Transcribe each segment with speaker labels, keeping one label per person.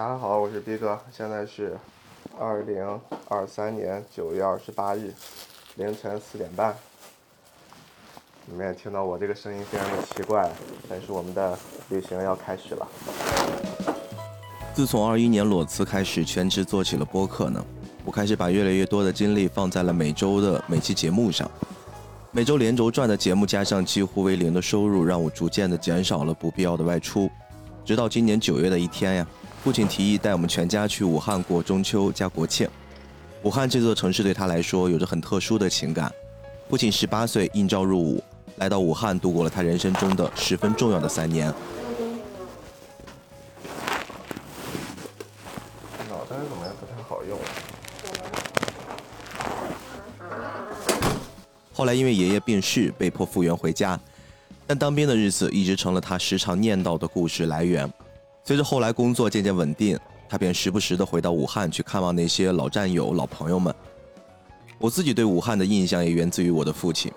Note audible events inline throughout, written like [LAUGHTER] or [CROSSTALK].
Speaker 1: 大家好，我是逼哥，现在是二零二三年九月二十八日凌晨四点半。你们也听到我这个声音非常的奇怪，但是我们的旅行要开始了。
Speaker 2: 自从二一年裸辞开始全职做起了播客呢，我开始把越来越多的精力放在了每周的每期节目上。每周连轴转的节目加上几乎为零的收入，让我逐渐的减少了不必要的外出。直到今年九月的一天呀，父亲提议带我们全家去武汉过中秋加国庆。武汉这座城市对他来说有着很特殊的情感。父亲十八岁应召入伍。来到武汉，度过了他人生中的十分重要的三年。
Speaker 1: 脑袋怎么也？不太好用。
Speaker 2: 后来因为爷爷病逝，被迫复员回家，但当兵的日子一直成了他时常念叨的故事来源。随着后来工作渐渐稳定，他便时不时的回到武汉去看望那些老战友、老朋友们。我自己对武汉的印象也源自于我的父亲。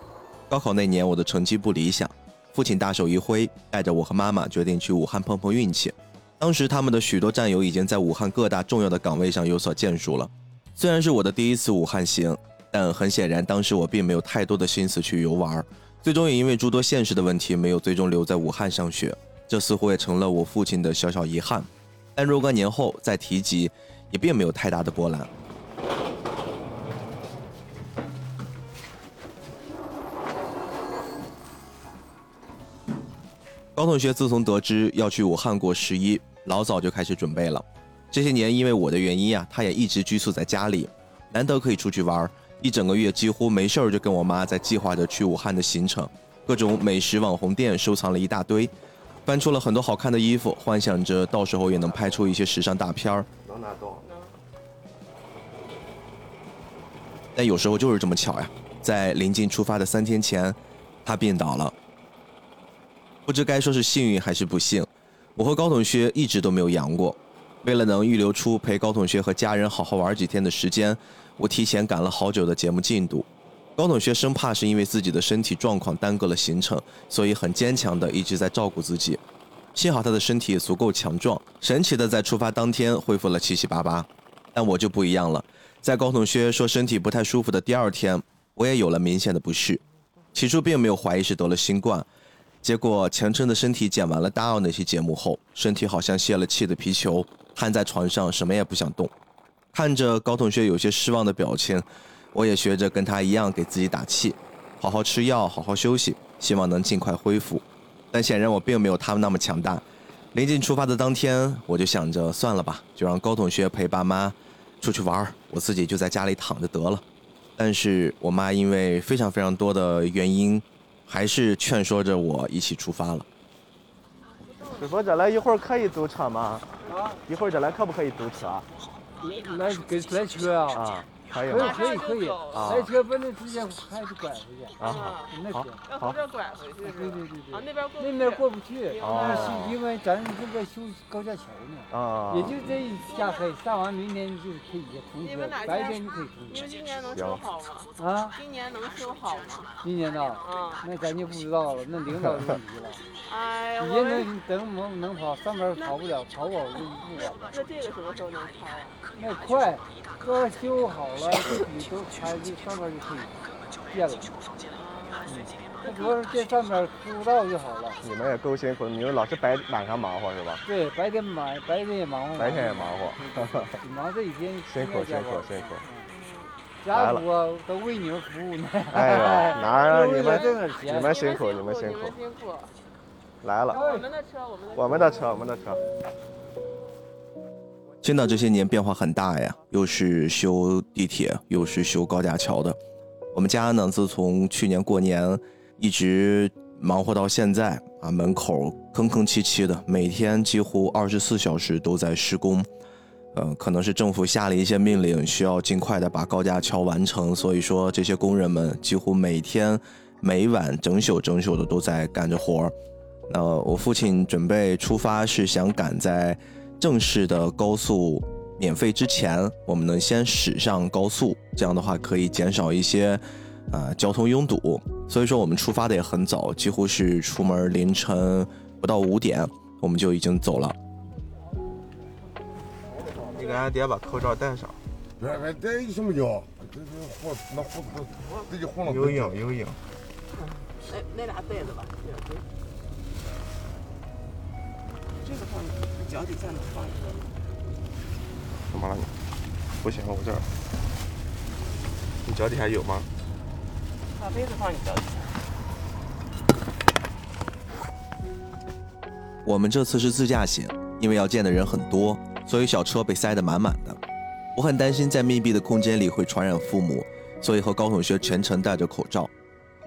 Speaker 2: 高考那年，我的成绩不理想，父亲大手一挥，带着我和妈妈决定去武汉碰碰运气。当时他们的许多战友已经在武汉各大重要的岗位上有所建树了。虽然是我的第一次武汉行，但很显然当时我并没有太多的心思去游玩。最终也因为诸多现实的问题，没有最终留在武汉上学。这似乎也成了我父亲的小小遗憾。但若干年后再提及，也并没有太大的波澜。高同学自从得知要去武汉过十一，老早就开始准备了。这些年因为我的原因呀，他也一直拘束在家里，难得可以出去玩，一整个月几乎没事儿就跟我妈在计划着去武汉的行程，各种美食网红店收藏了一大堆，搬出了很多好看的衣服，幻想着到时候也能拍出一些时尚大片儿。但有时候就是这么巧呀，在临近出发的三天前，他病倒了。不知该说是幸运还是不幸，我和高同学一直都没有阳过。为了能预留出陪高同学和家人好好玩几天的时间，我提前赶了好久的节目进度。高同学生怕是因为自己的身体状况耽搁了行程，所以很坚强的一直在照顾自己。幸好他的身体足够强壮，神奇的在出发当天恢复了七七八八。但我就不一样了，在高同学说身体不太舒服的第二天，我也有了明显的不适。起初并没有怀疑是得了新冠。结果，强撑的身体剪完了大奥那期节目后，身体好像泄了气的皮球，瘫在床上，什么也不想动。看着高同学有些失望的表情，我也学着跟他一样给自己打气，好好吃药，好好休息，希望能尽快恢复。但显然我并没有他们那么强大。临近出发的当天，我就想着算了吧，就让高同学陪爸妈出去玩，我自己就在家里躺着得了。但是我妈因为非常非常多的原因。还是劝说着我一起出发了。
Speaker 1: 师傅，这来一会儿可以租车吗？啊，一会儿这来可不可以租车？
Speaker 3: 来给来车啊？
Speaker 1: 啊。
Speaker 3: 可以可以可以，来车不能直接还得拐回去
Speaker 1: 啊，
Speaker 3: 那
Speaker 4: 行，要从这拐回去，
Speaker 3: 对对对对，
Speaker 4: 啊那边过
Speaker 3: 那边过不去，
Speaker 1: 啊，
Speaker 3: 因为咱这个修高架桥呢，啊，也就这一下黑，上完明天就可以通车，白天就可以通车。
Speaker 4: 你们今年能修好吗？
Speaker 3: 啊，
Speaker 4: 今年能修好吗？
Speaker 3: 今年呢？啊，那咱就不知道了，那领导的问题了。[LAUGHS]
Speaker 4: 哎呀，
Speaker 3: 也能等能能跑，上边跑不了，跑不了就不管了。
Speaker 4: 那这个什么时候能开啊？
Speaker 3: 那快。刚修好了，这底都上面就可以建了。嗯，主要是这上面铺道就好了。
Speaker 1: 你们也够辛苦，你们老是白晚上忙活是吧？
Speaker 3: 对，白天忙，白天也忙活。
Speaker 1: 白天也忙活。
Speaker 3: 忙这一天。
Speaker 1: 辛苦辛苦辛苦。
Speaker 3: 家属啊，都为你们服务呢。
Speaker 1: 哎呀，[LAUGHS] 哪儿你们
Speaker 4: 你
Speaker 1: 们辛苦你们辛苦。来了。
Speaker 4: 我们的车
Speaker 1: 我们的车我们的车。
Speaker 2: 青岛这些年变化很大呀，又是修地铁，又是修高架桥的。我们家呢，自从去年过年一直忙活到现在啊，门口坑坑凄凄的，每天几乎二十四小时都在施工。嗯，可能是政府下了一些命令，需要尽快的把高架桥完成，所以说这些工人们几乎每天每晚整宿整宿的都在干着活儿。那我父亲准备出发是想赶在。正式的高速免费之前，我们能先驶上高速，这样的话可以减少一些呃交通拥堵。所以说我们出发的也很早，几乎是出门凌晨不到五点，我们就已经走了。
Speaker 1: 你给俺爹把口罩戴上。
Speaker 5: 别别戴什么叫？这这火那火不这就红了。
Speaker 1: 有影有影。
Speaker 4: 那那俩袋子吧，这个放脚底下能放一个。
Speaker 1: 怎么了你？不行，我这儿。你脚底下有吗？
Speaker 4: 把杯子放你脚底下。
Speaker 2: 我们这次是自驾行，因为要见的人很多，所以小车被塞得满满的。我很担心在密闭的空间里会传染父母，所以和高同学全程戴着口罩。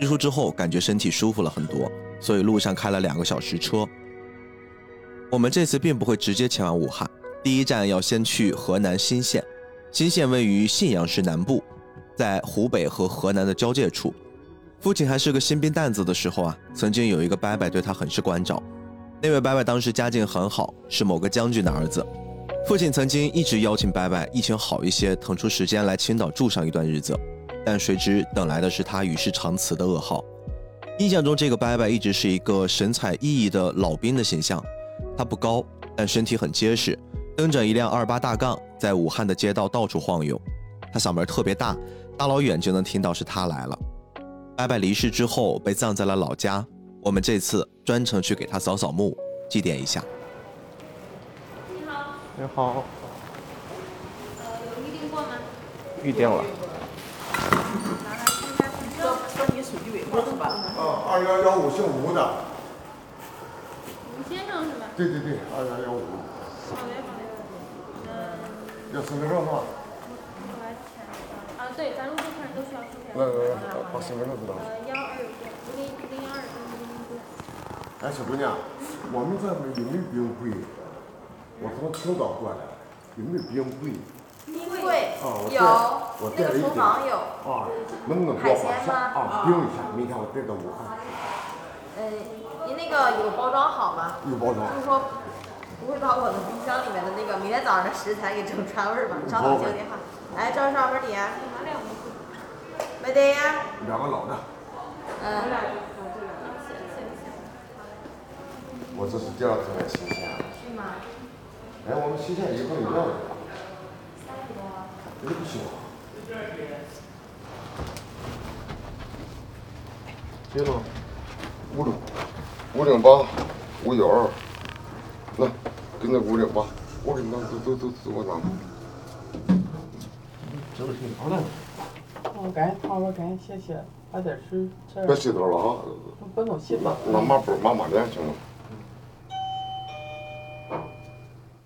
Speaker 2: 日出之后，感觉身体舒服了很多，所以路上开了两个小时车。我们这次并不会直接前往武汉，第一站要先去河南新县。新县位于信阳市南部，在湖北和河南的交界处。父亲还是个新兵蛋子的时候啊，曾经有一个伯伯对他很是关照。那位伯伯当时家境很好，是某个将军的儿子。父亲曾经一直邀请伯伯疫情好一些，腾出时间来青岛住上一段日子，但谁知等来的是他与世长辞的噩耗。印象中，这个伯伯一直是一个神采奕奕的老兵的形象。他不高，但身体很结实，蹬着一辆二八大杠，在武汉的街道到处晃悠。他嗓门特别大，大老远就能听到是他来了。伯伯离世之后，被葬在了老家。我们这次专程去给他扫扫墓，祭奠一下。
Speaker 1: 你好。你好。
Speaker 6: 呃，有预定过吗？
Speaker 1: 预定了。
Speaker 4: 说你属于尾号是吧？
Speaker 5: 啊，二幺幺五姓吴的。
Speaker 6: 吴先生是吧？
Speaker 5: 对对对，二幺幺五。
Speaker 6: 好嘞好嘞。嗯。
Speaker 5: 要身份证是吧？
Speaker 6: 我来签一下。啊，对，咱入住客人都需要出示。
Speaker 5: 来来来，把身份证知道。
Speaker 6: 呃，幺二零零二零零零。
Speaker 5: 哎，小姑娘，我们这没有没有冰柜？我从青岛过来，有没有冰柜？
Speaker 7: 冰柜
Speaker 5: 啊，我
Speaker 7: 有，
Speaker 5: 我
Speaker 7: 那个厨房有。
Speaker 5: 啊，能不能给我把下啊冰一下？明天我带到武汉。
Speaker 7: 嗯，您那个有包装好吗？
Speaker 5: 有包装。
Speaker 7: 就是说，不会把我的冰箱里面的那个明天早上的食材给整串味儿吧？稍等，接个电话。哎，赵少门点。没得呀。
Speaker 5: 两个老的。
Speaker 7: 嗯。
Speaker 5: 我这是第二次来新县。
Speaker 7: 是吗？
Speaker 5: 哎，我们新鲜一共有多少人？
Speaker 7: 三十多。
Speaker 5: 真不行。记住，五六五零八五幺二，来，跟那五零八，我给你拿，走走走走，我拿。这个挺好的。
Speaker 3: 我干，好，我干，谢谢，把点水。
Speaker 5: 别洗澡了啊！
Speaker 3: 不能洗了。
Speaker 5: 拿抹布抹抹脸行吗？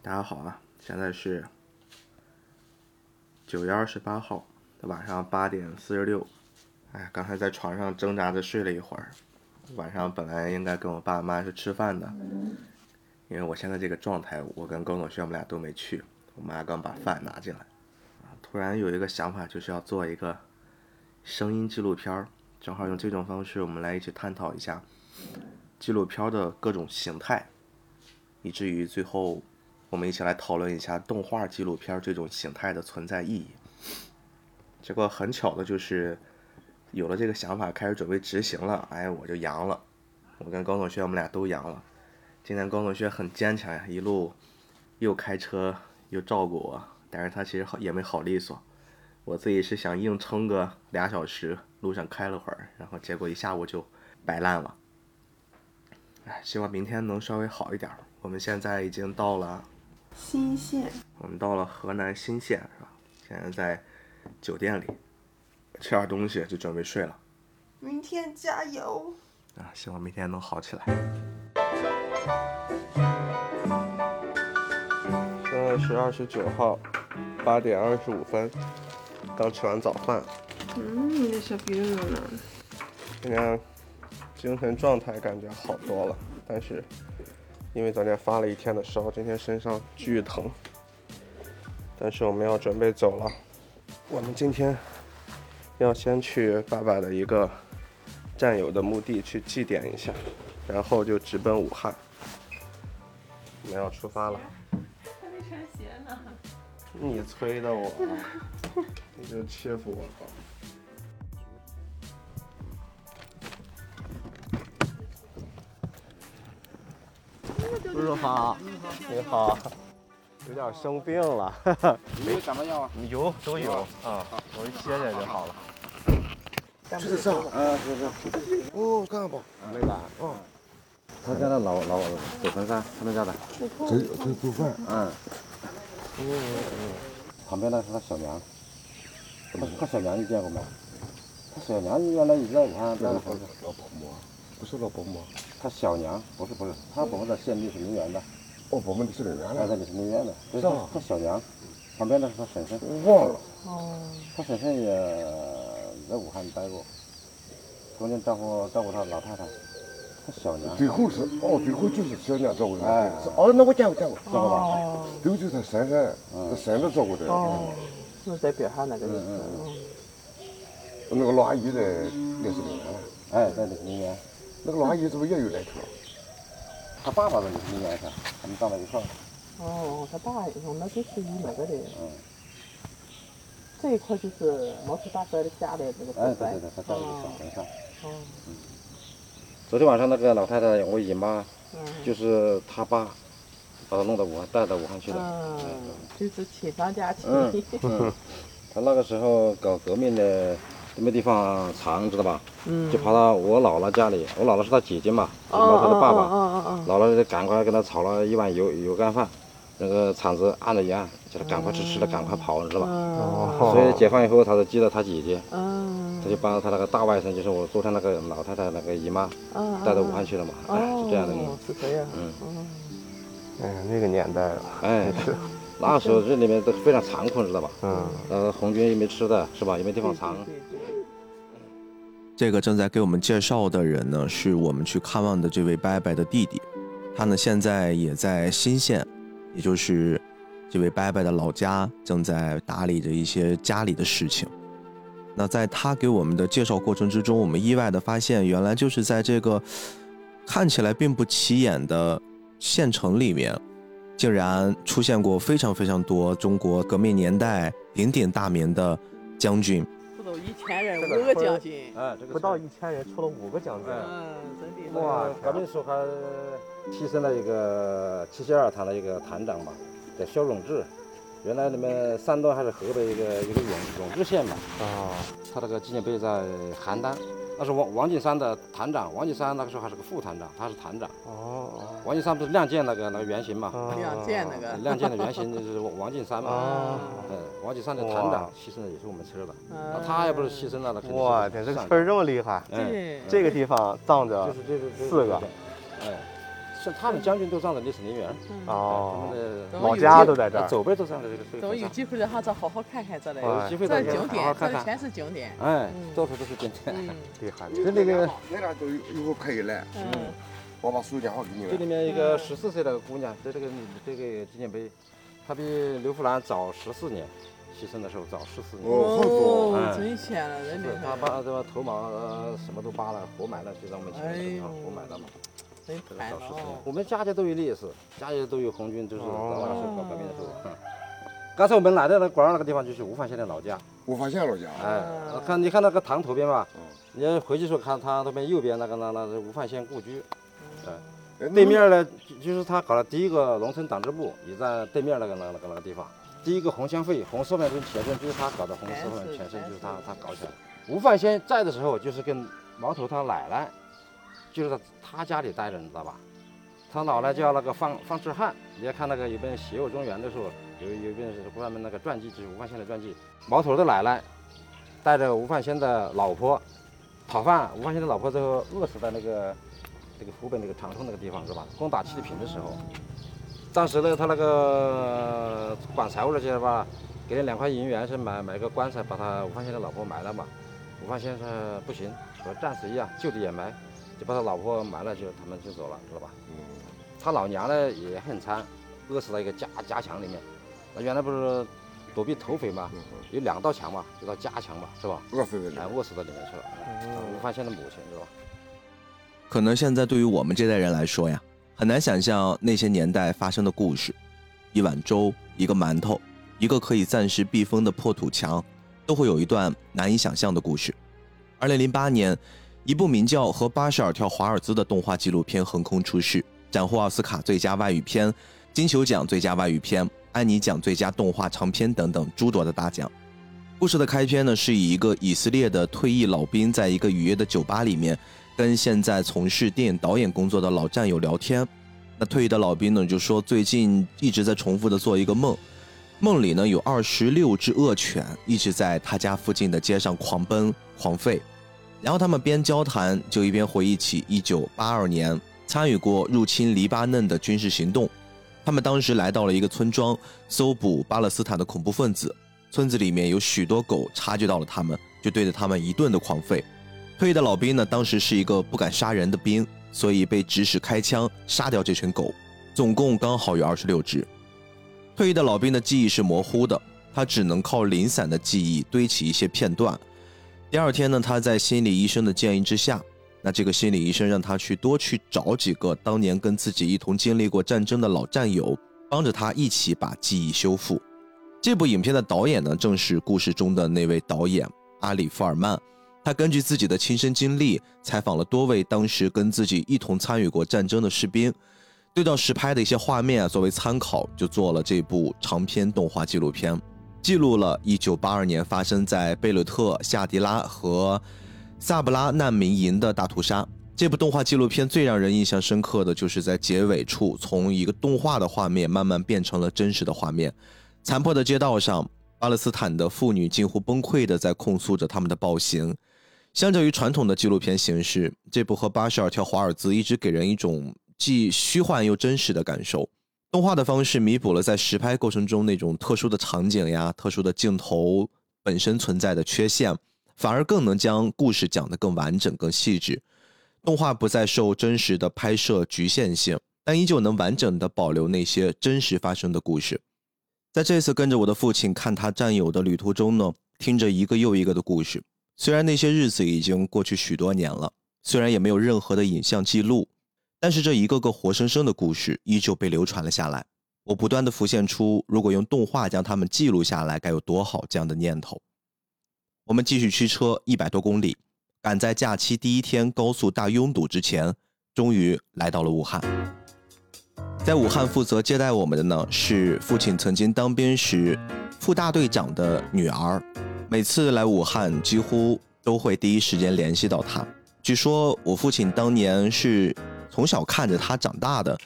Speaker 1: 大家好啊，现在是九月二十八号的晚上八点四十六。哎，刚才在床上挣扎着睡了一会儿。晚上本来应该跟我爸妈是吃饭的，因为我现在这个状态，我跟高同学我们俩都没去。我妈刚把饭拿进来，突然有一个想法，就是要做一个声音纪录片儿，正好用这种方式，我们来一起探讨一下纪录片的各种形态，以至于最后我们一起来讨论一下动画纪录片这种形态的存在意义。结果很巧的就是。有了这个想法，开始准备执行了，哎，我就阳了。我跟高同学我们俩都阳了。今天高同学很坚强呀，一路又开车又照顾我，但是他其实好也没好利索。我自己是想硬撑个俩小时，路上开了会儿，然后结果一下午就摆烂了。哎，希望明天能稍微好一点。我们现在已经到了
Speaker 4: 新县，
Speaker 1: 我们到了河南新县是吧？现在在酒店里。吃点东西就准备睡了，
Speaker 4: 明天加油
Speaker 1: 啊！希望明天能好起来。现在是二十九号八点二十五分，刚吃完早饭。
Speaker 4: 嗯，你的小兵呢？
Speaker 1: 今天精神状态感觉好多了，但是因为昨天发了一天的烧，今天身上巨疼。但是我们要准备走了，我们今天。要先去爸爸的一个战友的墓地去祭奠一下，然后就直奔武汉。我们要出发了。
Speaker 4: 还没穿鞋呢。
Speaker 1: 你催的我，你就欺负我吧。叔叔好，你好。有点生病了。
Speaker 8: 没 [LAUGHS] 有感冒药啊？
Speaker 1: 有都有啊，我一歇歇就好了。
Speaker 5: 吃的啥？
Speaker 8: 嗯，是是。
Speaker 5: 哦，干吧。
Speaker 8: 没来。
Speaker 5: 哦，
Speaker 8: 他家的老老祖坟山，他们家的。
Speaker 5: 这这做饭。
Speaker 8: 嗯。旁边那是他小娘，他他小娘你见过没？他小娘原来一直在武汉待的房子。
Speaker 5: 老婆婆，不是老婆婆。
Speaker 8: 他小娘不是不是，他伯父在县里是名园的，
Speaker 5: 哦，我们的是人员
Speaker 8: 他在
Speaker 5: 了。
Speaker 8: 历史名园的，就是他小娘，旁边那是他婶婶，
Speaker 5: 我忘了。
Speaker 8: 哦他婶婶也在武汉待过，中间照顾照顾他老太太，他小娘。
Speaker 5: 最后是哦，最后就是小娘照顾的。
Speaker 8: 哎
Speaker 5: 哦，那我见过见过，
Speaker 8: 知道吧？
Speaker 5: 都就是他婶婶，他婶子照顾的。
Speaker 4: 哦就在边上那个
Speaker 8: 嗯嗯嗯。
Speaker 5: 那个老阿姨在烈士陵园了。
Speaker 8: 哎，在历史名园，
Speaker 5: 那个老阿姨是不是也有来头？
Speaker 8: 他爸爸在历史名园上，他们站在一块儿。
Speaker 4: 哦，他爸用的就是以那个的，
Speaker 8: 嗯，
Speaker 4: 这一块就是毛头大哥的家的那个
Speaker 8: 哎，
Speaker 4: 祖坟
Speaker 8: 对对对，他在一个小坟上。
Speaker 4: 哦，
Speaker 8: 昨天晚上那个老太太，我姨妈，
Speaker 4: 嗯
Speaker 8: 就是他爸，把她弄到武汉，带到武汉去了。
Speaker 4: 嗯，就是亲上加亲。
Speaker 8: 嗯嗯，[LAUGHS] 他那个时候搞革命的，都没地方藏，知道吧？
Speaker 4: 嗯
Speaker 8: 就跑到我姥姥家里，我姥姥是他姐姐嘛，是
Speaker 4: 哦
Speaker 8: 毛头的爸爸。
Speaker 4: 哦哦哦
Speaker 8: 姥姥就赶快给他炒了一碗油油干饭，那个铲子按了一按，叫他赶快吃，吃了赶快跑，知道吧？
Speaker 4: 哦。
Speaker 8: 所以解放以后，他就记得他姐姐，
Speaker 4: 嗯。
Speaker 8: 他就把他那个大外甥，就是我昨天那个老太太那个姨妈，
Speaker 4: 嗯
Speaker 8: 带到武汉去了嘛，哎，是这样的。
Speaker 4: 哦，是这样。
Speaker 8: 嗯，
Speaker 1: 哎呀，那个年代了。
Speaker 8: 哎，[LAUGHS] 那时候这里面都非常残酷，知道吧？
Speaker 1: 嗯，
Speaker 8: 呃，红军也没吃的，是吧？也没地方藏。
Speaker 4: 对对对
Speaker 2: 这个正在给我们介绍的人呢，是我们去看望的这位伯伯的弟弟，他呢现在也在新县，也就是这位伯伯的老家，正在打理着一些家里的事情。那在他给我们的介绍过程之中，我们意外的发现，原来就是在这个看起来并不起眼的县城里面，竟然出现过非常非常多中国革命年代鼎鼎大名的将军。
Speaker 4: 一千人，五个奖金。
Speaker 8: 哎，这个
Speaker 1: 不到一千人，出了五个奖金。
Speaker 4: 嗯，真的。
Speaker 8: 哇，革命时候还提升了一个七七二团的一个团长吧，叫肖永志。原来你们山东还是河北一个一个永永志县嘛，
Speaker 1: 啊，
Speaker 8: 他那个纪念碑在邯郸，那是王王进山的团长，王进山那个时候还是个副团长，他是团长。
Speaker 1: 哦，
Speaker 8: 王进山不是亮剑那个那个原型嘛？
Speaker 1: 哦
Speaker 4: 亮剑那个。
Speaker 8: 亮剑的原型就是王进山嘛。
Speaker 1: 哦，
Speaker 8: 嗯，王进山的团长牺牲的也是我们村的，那
Speaker 4: 嗯
Speaker 8: 他要不是牺牲了，那肯定
Speaker 1: 哇天，这个
Speaker 8: 上
Speaker 1: 村儿这么厉害，
Speaker 8: 哎，
Speaker 4: 对。
Speaker 1: 这个地方葬着
Speaker 8: 就是这个
Speaker 1: 四个，
Speaker 8: 哎，是他们将军都葬在烈士陵园，
Speaker 4: 嗯
Speaker 1: 哦，
Speaker 8: 他们的
Speaker 1: 老家都在这儿。
Speaker 8: 走辈都葬在这个这个
Speaker 4: 等有。机会的话，再好好看看这里。
Speaker 1: 哎
Speaker 8: 有机会的
Speaker 4: 这景点。这里全是景点。
Speaker 8: 哎
Speaker 4: 嗯，
Speaker 8: 到处都是景点。
Speaker 4: 嗯 [LAUGHS]
Speaker 1: 厉害，
Speaker 8: 这里面
Speaker 5: 那俩都一会儿可以来，
Speaker 4: 嗯。
Speaker 5: 我把手机电话给你
Speaker 8: 这里。面一个十四岁的姑娘，在这个这个纪念碑，她比刘福兰早十四年，牺牲的时候早十四年。
Speaker 5: 哦
Speaker 4: 真险了，真厉
Speaker 8: 是她。把这个头毛呃什么都扒了，活埋了，就在我们前面
Speaker 4: 哎呦
Speaker 8: 活埋了嘛。
Speaker 4: 真
Speaker 8: 这个
Speaker 4: 惨了。
Speaker 8: 我们家家都有烈士，家家都有红军，就是在
Speaker 1: 哦
Speaker 8: 那个时候搞革命的时候。嗯 [LAUGHS] 刚才我们来的那广儿那个地方就是吴范县的老家，
Speaker 5: 我发现了家。
Speaker 8: 哎，看你看那个塘头边吧
Speaker 5: 嗯，
Speaker 8: 你要回去时候看他那边右边那个那那是吴范县故居，
Speaker 5: 哎
Speaker 8: 对面呢就就是他搞了第一个农村党支部，也在对面那个那个那个那个地方。第一个红乡会红四分村前身就是他搞的，红四分前身就是他他搞起来的。吴范先在的时候，就是跟毛头他奶奶，就是在他家里待着，你知道吧？他姥奶叫那个方方志汉，你要看那个有本《血肉中原》的时候，有有一本是关于那个传记，就是吴范先的传记。毛头的奶奶带着吴范先的老婆讨饭，吴范先的老婆最后饿死在那个那个湖北那个长春那个地方是吧？攻打七里坪的时候，当时呢他那个 [SILENCE] 管财务的些吧，给了两块银元是买买个棺材，把他吴范先的老婆埋了嘛。吴范先说不行，和战死一样，就地掩埋，就把他老婆埋了，就他们就走了，知道吧？他老娘呢也很惨，饿死在一个家家墙里面。那原来不是躲避土匪嘛，有两道墙嘛，一道家墙嘛，是吧？
Speaker 5: 饿死在这
Speaker 8: 哎，饿死在里面去了。吴范先的母亲是吧？
Speaker 2: 可能现在对于我们这代人来说呀，很难想象那些年代发生的故事。一碗粥，一个馒头，一个可以暂时避风的破土墙，都会有一段难以想象的故事。二零零八年，一部名叫《和八十二条华尔兹》的动画纪录片横空出世，斩获奥斯卡最佳外语片、金球奖最佳外语片、安妮奖最佳动画长片等等诸多的大奖。故事的开篇呢，是以一个以色列的退役老兵在一个雨夜的酒吧里面，跟现在从事电影导演工作的老战友聊天。那退役的老兵呢，就说最近一直在重复的做一个梦，梦里呢有二十六只恶犬一直在他家附近的街上狂奔狂吠。然后他们边交谈，就一边回忆起一九八二年参与过入侵黎巴嫩的军事行动。他们当时来到了一个村庄，搜捕巴勒斯坦的恐怖分子。村子里面有许多狗察觉到了他们，就对着他们一顿的狂吠。退役的老兵呢，当时是一个不敢杀人的兵，所以被指使开枪杀掉这群狗，总共刚好有二十六只。退役的老兵的记忆是模糊的，他只能靠零散的记忆堆起一些片段。第二天呢，他在心理医生的建议之下，那这个心理医生让他去多去找几个当年跟自己一同经历过战争的老战友，帮着他一起把记忆修复。这部影片的导演呢，正是故事中的那位导演阿里·福尔曼。他根据自己的亲身经历，采访了多位当时跟自己一同参与过战争的士兵，对照实拍的一些画面啊作为参考，就做了这部长篇动画纪录片，记录了1982年发生在贝鲁特、夏迪拉和萨布拉难民营的大屠杀。这部动画纪录片最让人印象深刻的就是在结尾处，从一个动画的画面慢慢变成了真实的画面。残破的街道上，巴勒斯坦的妇女近乎崩溃地在控诉着他们的暴行。相较于传统的纪录片形式，这部和《巴什尔跳华尔兹》一直给人一种既虚幻又真实的感受。动画的方式弥补了在实拍过程中那种特殊的场景呀、特殊的镜头本身存在的缺陷，反而更能将故事讲得更完整、更细致。动画不再受真实的拍摄局限性，但依旧能完整地保留那些真实发生的故事。在这次跟着我的父亲看他战友的旅途中呢，听着一个又一个的故事。虽然那些日子已经过去许多年了，虽然也没有任何的影像记录，但是这一个个活生生的故事依旧被流传了下来。我不断的浮现出，如果用动画将它们记录下来，该有多好这样的念头。我们继续驱车一百多公里，赶在假期第一天高速大拥堵之前，终于来到了武汉。在武汉负责接待我们的呢，是父亲曾经当兵时副大队长的女儿。每次来武汉，几乎都会第一时间联系到他。据说我父亲当年是从小看着他长大的，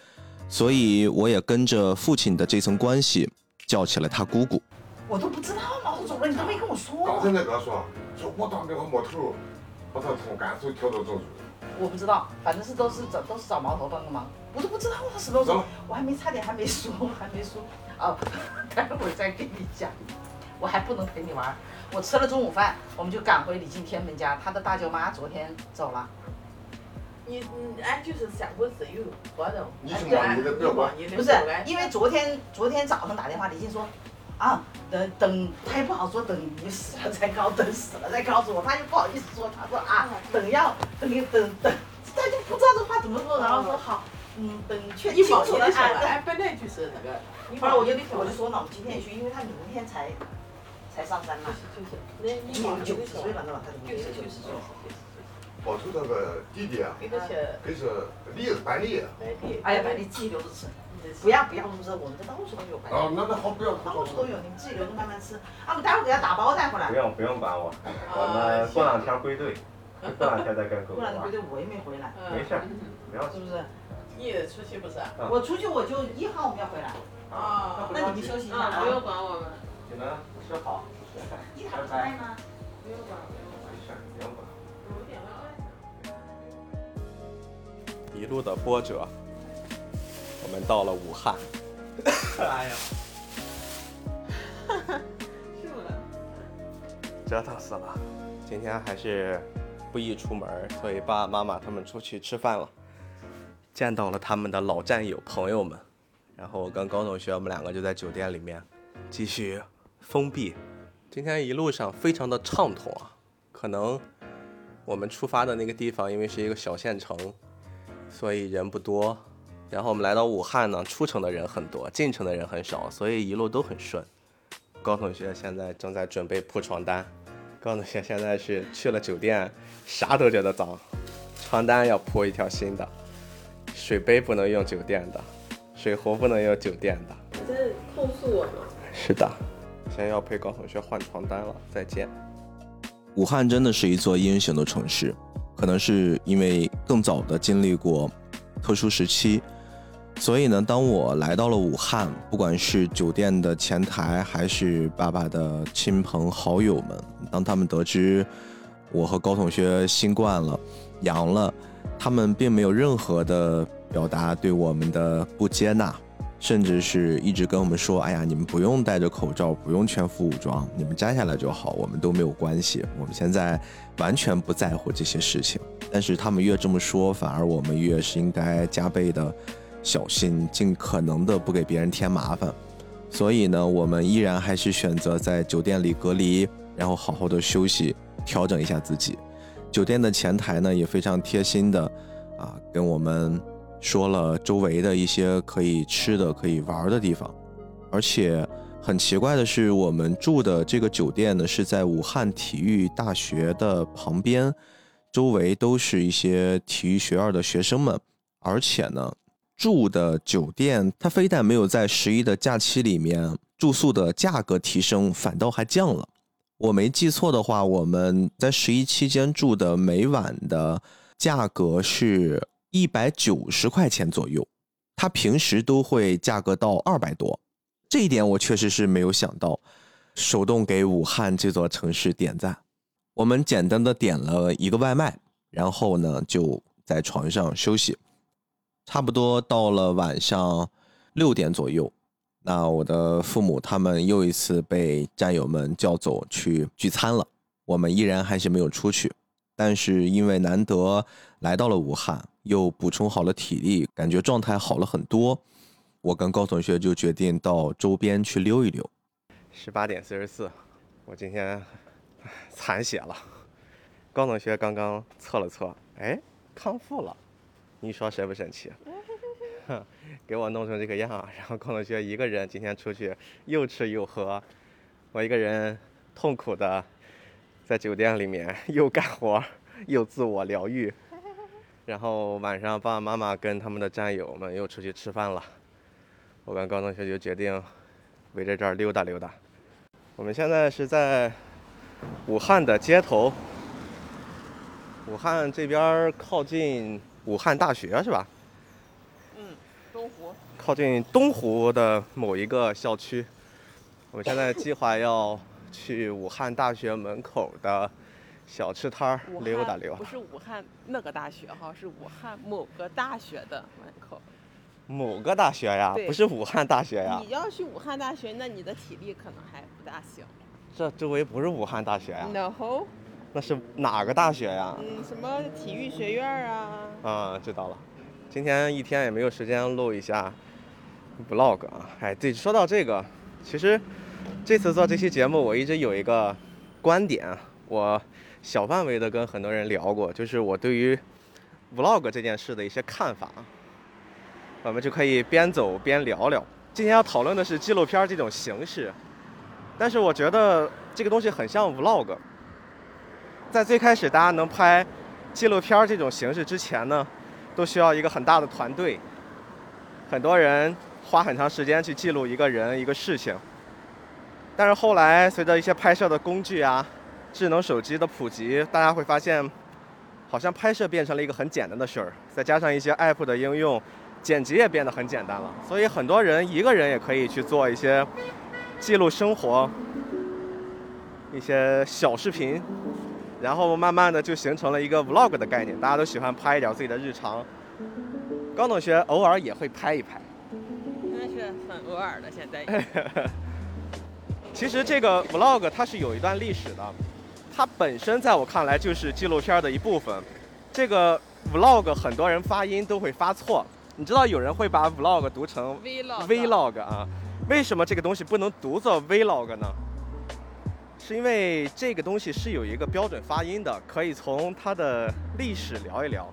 Speaker 2: 所以我也跟着父亲的这层关系叫起了他姑姑。
Speaker 7: 我都不知道嘛，我走了你都没跟我说。
Speaker 5: 刚才那个说，说我当那个木头，把他从甘肃调到郑州。
Speaker 7: 我不知道，反正是都是找都是找毛头帮的忙，我都不知道他什么时候，我还没差点还没说，还没说，哦，待会儿再跟你讲，我还不能陪你玩，我吃了中午饭，我们就赶回李敬天们家，他的大舅妈昨天走了。
Speaker 4: 你嗯，俺就是想过是有活动，
Speaker 5: 你是忙你的，不要管。
Speaker 7: 不是，因为昨天昨天早上打电话，李静说，啊，等等，他也不好说，等你死了再告，等死了再告诉我，他又不好意思说，他说啊，等要等等等，他就不知道这话怎么说，然后说好，嗯，等确清楚了，
Speaker 4: 俺本来就是那个。
Speaker 7: 后来我就我就说嘛，我们今天也去，因为他明天才才上山嘛。
Speaker 4: 就是就是。那你
Speaker 7: 九十岁了是吧？他
Speaker 4: 就是就是岁。
Speaker 5: 包头那个弟弟啊，
Speaker 4: 给他去，
Speaker 5: 给是栗子板栗。
Speaker 7: 哎呀，板栗自己留着吃，不要不要入热，我们这到处都有。
Speaker 5: 哦，那那好，不要。
Speaker 7: 到处都有，你们自己留着慢慢吃。啊，我们待会儿给他打包带回来。
Speaker 1: 不用不用管我，我们过两天归队，过两天再跟狗
Speaker 7: 过两天归队，我也没回来。
Speaker 1: 没事，不要
Speaker 7: 是不是？
Speaker 4: 你出去不是？
Speaker 7: 我出去我就一号我们要回来。
Speaker 4: 啊，
Speaker 7: 那你们休息一下
Speaker 4: 啊。不用管我们。
Speaker 1: 你们吃好。
Speaker 7: 一号在吗？
Speaker 4: 不用管，
Speaker 2: 一路的波折，我们到了武汉。哎呀！折腾死了！今天还是不宜出门，所以爸爸妈妈他们出去吃饭了，见到了他们的老战友朋友们。然后我跟高同学，我们两个就在酒店里面继续封闭。今天一路上非常的畅通啊，可能我们出发的那个地方因为是一个小县城，所以人不多。然后我们来到武汉呢，出城的人很多，进城的人很少，所以一路都很顺。高同学现在正在准备铺床单，高同学现在是去了酒店，啥都觉得脏，床单要铺一条新的，水杯不能用酒店的。水壶不能用酒店的，你
Speaker 4: 在控诉我吗？
Speaker 1: 是的，现在要陪高同学换床单了，再见。
Speaker 2: 武汉真的是一座英雄的城市，可能是因为更早的经历过特殊时期，所以呢，当我来到了武汉，不管是酒店的前台，还是爸爸的亲朋好友们，当他们得知我和高同学新冠了、阳了，他们并没有任何的表达对我们的不接纳。甚至是一直跟我们说：“哎呀，你们不用戴着口罩，不用全副武装，你们摘下来就好，我们都没有关系。我们现在完全不在乎这些事情。但是他们越这么说，反而我们越是应该加倍的小心，尽可能的不给别人添麻烦。所以呢，我们依然还是选择在酒店里隔离，然后好好的休息，调整一下自己。酒店的前台呢也非常贴心的啊，跟我们。”说了周围的一些可以吃的、可以玩的地方，而且很奇怪的是，我们住的这个酒店呢是在武汉体育大学的旁边，周围都是一些体育学院的学生们，而且呢，住的酒店它非但没有在十一的假期里面住宿的价格提升，反倒还降了。我没记错的话，我们在十一期间住的每晚的价格是。一百九十块钱左右，它平时都会价格到二百多，这一点我确实是没有想到。手动给武汉这座城市点赞。我们简单的点了一个外卖，然后呢就在床上休息。差不多到了晚上六点左右，那我的父母他们又一次被战友们叫走去聚餐了。我们依然还是没有出去，但是因为难得来到了武汉。又补充好了体力，感觉状态好了很多。我跟高同学就决定到周边去溜一溜。
Speaker 1: 十八点四十四，我今天 [LAUGHS] 残血了。高同学刚刚测了测，哎，康复了。你说神不神奇？哼，[LAUGHS] 给我弄成这个样，然后高同学一个人今天出去又吃又喝，我一个人痛苦的在酒店里面 [LAUGHS] 又干活又自我疗愈。然后晚上爸爸妈妈跟他们的战友们又出去吃饭了，我跟高同学就决定围着这儿溜达溜达。我们现在是在武汉的街头，武汉这边靠近武汉大学是吧？
Speaker 4: 嗯，东湖。
Speaker 1: 靠近东湖的某一个校区。我们现在计划要去武汉大学门口的。小吃摊儿溜达溜，
Speaker 4: 不是武汉那个大学哈，是武汉某个大学的门口。
Speaker 1: 某个大学呀，不是武汉大学呀。
Speaker 4: 你要去武汉大学，那你的体力可能还不大行。
Speaker 1: 这周围不是武汉大学呀
Speaker 4: ？No。
Speaker 1: 那是哪个大学呀？
Speaker 4: 嗯，什么体育学院啊？
Speaker 1: 啊，知道了。今天一天也没有时间录一下 vlog 啊。哎，对，说到这个，其实这次做这期节目，我一直有一个观点，我。小范围的跟很多人聊过，就是我对于 vlog 这件事的一些看法，我们就可以边走边聊聊。今天要讨论的是纪录片这种形式，但是我觉得这个东西很像 vlog。在最开始大家能拍纪录片这种形式之前呢，都需要一个很大的团队，很多人花很长时间去记录一个人一个事情。但是后来随着一些拍摄的工具啊。智能手机的普及，大家会发现，好像拍摄变成了一个很简单的事儿。再加上一些 app 的应用，剪辑也变得很简单了。所以很多人一个人也可以去做一些记录生活、一些小视频，然后慢慢的就形成了一个 vlog 的概念。大家都喜欢拍一点自己的日常。高同学偶尔也会拍一拍，
Speaker 4: 但是很偶尔的。现在，[LAUGHS]
Speaker 1: 其实这个 vlog 它是有一段历史的。它本身在我看来就是纪录片的一部分。这个 vlog 很多人发音都会发错，你知道有人会把 vlog 读成 vlog 啊？为什么这个东西不能读作 vlog 呢？是因为这个东西是有一个标准发音的，可以从它的历史聊一聊。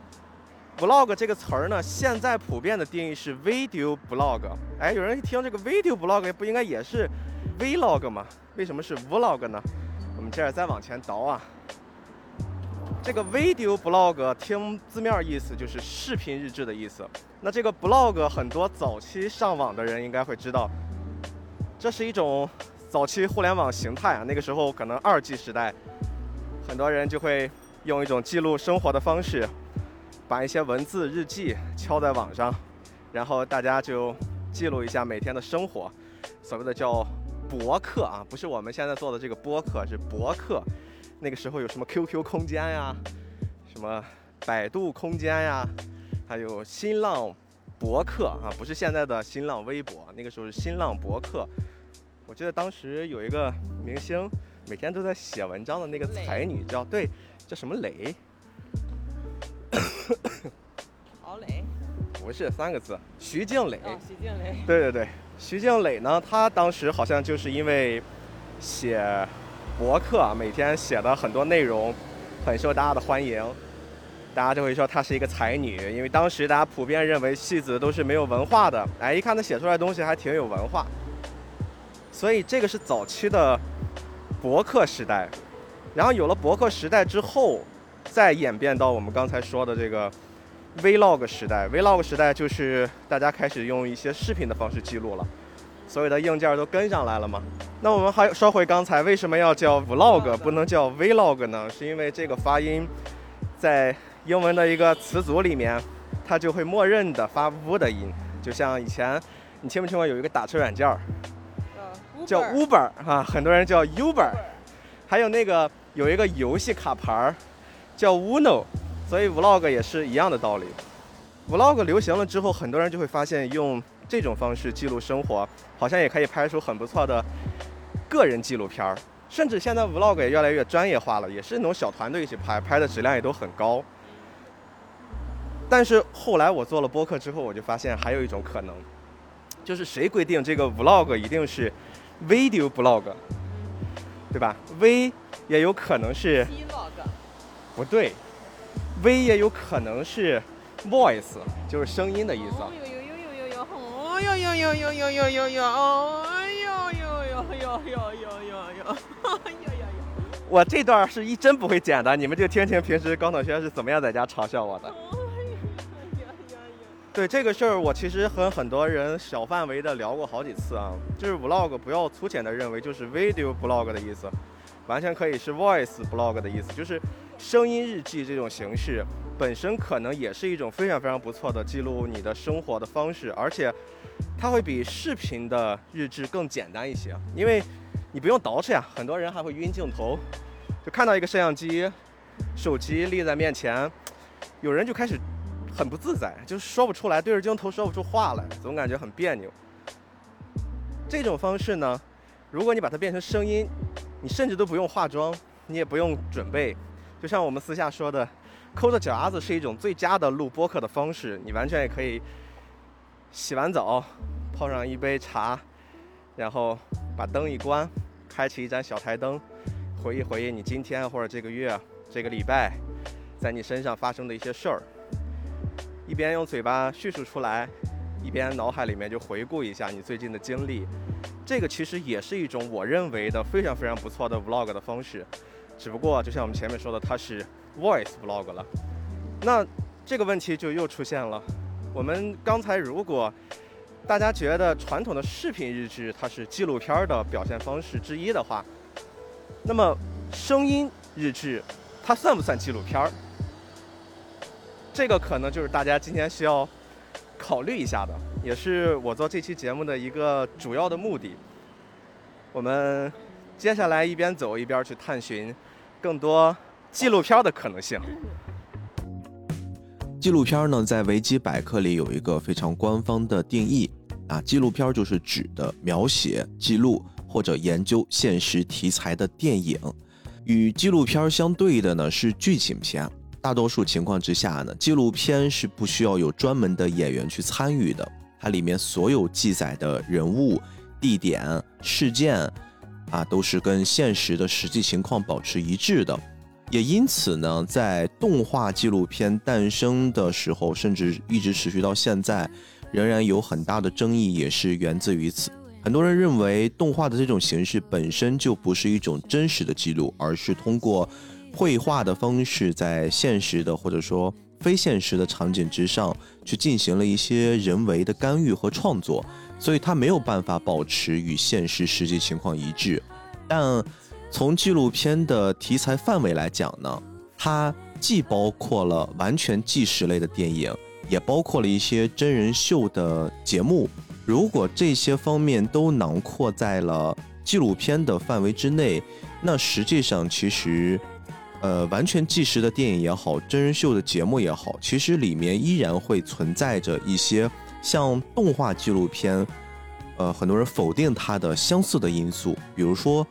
Speaker 1: vlog 这个词儿呢，现在普遍的定义是 video blog。哎，有人一听这个 video blog 不应该也是 vlog 吗？为什么是 vlog 呢？我们接着再往前倒啊，这个 video blog 听字面意思就是视频日志的意思。那这个 blog 很多早期上网的人应该会知道，这是一种早期互联网形态啊。那个时候可能二 G 时代，很多人就会用一种记录生活的方式，把一些文字日记敲在网上，然后大家就记录一下每天的生活，所谓的叫博客啊，不是我们现在做的这个播客，是博客。那个时候有什么 QQ 空间呀，什么百度空间呀，还有新浪博客啊，不是现在的新浪微博，那个时候是新浪博客。我记得当时有一个明星，每天都在写文章的那个才女叫对，叫什么磊？[COUGHS] 不是三个字，徐静蕾。
Speaker 4: 哦，徐静蕾。
Speaker 1: 对对对，徐静蕾呢，她当时好像就是因为写博客，每天写的很多内容很受大家的欢迎，大家就会说她是一个才女，因为当时大家普遍认为戏子都是没有文化的，哎，一看她写出来的东西还挺有文化，所以这个是早期的博客时代，然后有了博客时代之后，再演变到我们刚才说的这个。Vlog 时代，Vlog 时代就是大家开始用一些视频的方式记录了，所有的硬件都跟上来了嘛。那我们还说回刚才，为什么要叫 Vlog 不能叫 Vlog 呢？是因为这个发音在英文的一个词组里面，它就会默认的发 v 的音，就像以前你听没听过有一个打车软件儿叫 Uber 啊，很多人叫 Uber，还有那个有一个游戏卡牌儿叫 Uno。所以 vlog 也是一样的道理。vlog 流行了之后，很多人就会发现，用这种方式记录生活，好像也可以拍出很不错的个人纪录片儿。甚至现在 vlog 也越来越专业化了，也是那种小团队一起拍，拍的质量也都很高。但是后来我做了播客之后，我就发现还有一种可能，就是谁规定这个 vlog 一定是 video blog，对吧？v 也有可能是
Speaker 4: vlog，
Speaker 1: 不对。V 也有可能是 voice，就是声音的意思。
Speaker 4: 哦呦呦呦呦呦呦！哦呦呦呦呦呦呦呦呦！哦呦呦呦呦呦呦呦呦！哎呀呀呀！
Speaker 1: 我这段是一真不会剪的，你们就听听平时高同学是怎么样在家嘲笑我的。对这个事儿，我其实和很多人小范围的聊过好几次啊。就是 vlog 不要粗浅的认为就是 video blog 的意思，完全可以是 voice blog 的意思，就是。声音日记这种形式本身可能也是一种非常非常不错的记录你的生活的方式，而且它会比视频的日志更简单一些，因为你不用捯饬呀。很多人还会晕镜头，就看到一个摄像机、手机立在面前，有人就开始很不自在，就说不出来，对着镜头说不出话来，总感觉很别扭。这种方式呢，如果你把它变成声音，你甚至都不用化妆，你也不用准备。就像我们私下说的，抠着脚丫子是一种最佳的录播客的方式。你完全也可以洗完澡，泡上一杯茶，然后把灯一关，开启一盏小台灯，回忆回忆你今天或者这个月、这个礼拜在你身上发生的一些事儿，一边用嘴巴叙述出来，一边脑海里面就回顾一下你最近的经历。这个其实也是一种我认为的非常非常不错的 vlog 的方式。只不过，就像我们前面说的，它是 voice vlog 了。那这个问题就又出现了。我们刚才如果大家觉得传统的视频日志它是纪录片的表现方式之一的话，那么声音日志它算不算纪录片？这个可能就是大家今天需要考虑一下的，也是我做这期节目的一个主要的目的。我们接下来一边走一边去探寻。更多纪录片的可能性。
Speaker 2: 纪录片呢，在维基百科里有一个非常官方的定义啊，纪录片就是指的描写、记录或者研究现实题材的电影。与纪录片相对的呢是剧情片。大多数情况之下呢，纪录片是不需要有专门的演员去参与的，它里面所有记载的人物、地点、事件。啊，都是跟现实的实际情况保持一致的，也因此呢，在动画纪录片诞生的时候，甚至一直持续到现在，仍然有很大的争议，也是源自于此。很多人认为，动画的这种形式本身就不是一种真实的记录，而是通过绘画的方式，在现实的或者说非现实的场景之上去进行了一些人为的干预和创作。所以它没有办法保持与现实实际情况一致。但从纪录片的题材范围来讲呢，它既包括了完全纪实类的电影，也包括了一些真人秀的节目。如果这些方面都囊括在了纪录片的范围之内，那实际上其实，呃，完全纪实的电影也好，真人秀的节目也好，其实里面依然会存在着一些像动画纪录片，呃，很多人否定它的相似的因素，比如说，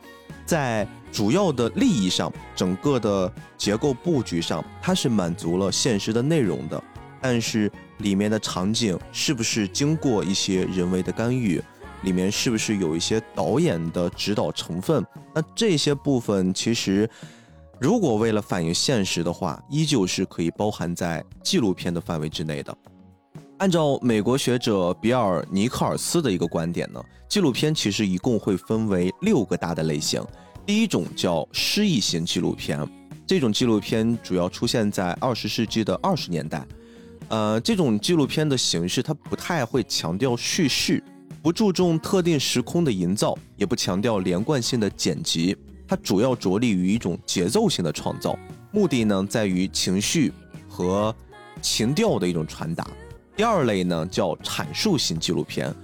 Speaker 2: 在主要的利益上，整个的结构布局上，它是满足了现实的内容的，但是里面的场景是不是经过一些人为的干预？里面是不是有一些导演的指导成分？那这些部分其实，如果为了反映现实的话，依旧是可以包含在纪录片的范围之内的。按照美国学者比尔·尼克尔斯的一个观点呢，纪录片其实一共会分为六个大的类型。第一种叫诗意型纪录片，这种纪录片主要出现在二十世纪的二十年代。呃，这种纪录片的形式它不太会强调叙事。不注重特定时空的营造，也不强调连贯性的剪辑，它主要着力于一种节奏性的创造，目的呢在于情绪和情调的一种传达。第二类呢叫阐述型纪录片，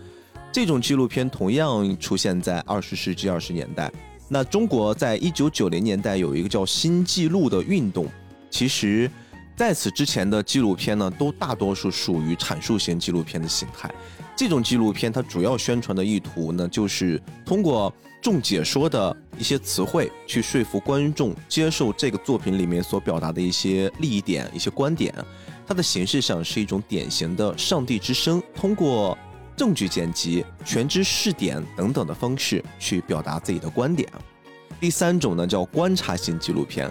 Speaker 2: 这种纪录片同样出现在二十世纪二十年代。那中国在一九九零年代有一个叫新纪录的运动，其实在此之前的纪录片呢，都大多数属于阐述型纪录片的形态。这种纪录片它主要宣传的意图呢，就是通过重解说的一些词汇，去说服观众接受这个作品里面所表达的一些利益点、一些观点。它的形式上是一种典型的上帝之声，通过证据剪辑、全知视点等等的方式去表达自己的观点。第三种呢叫观察型纪录片，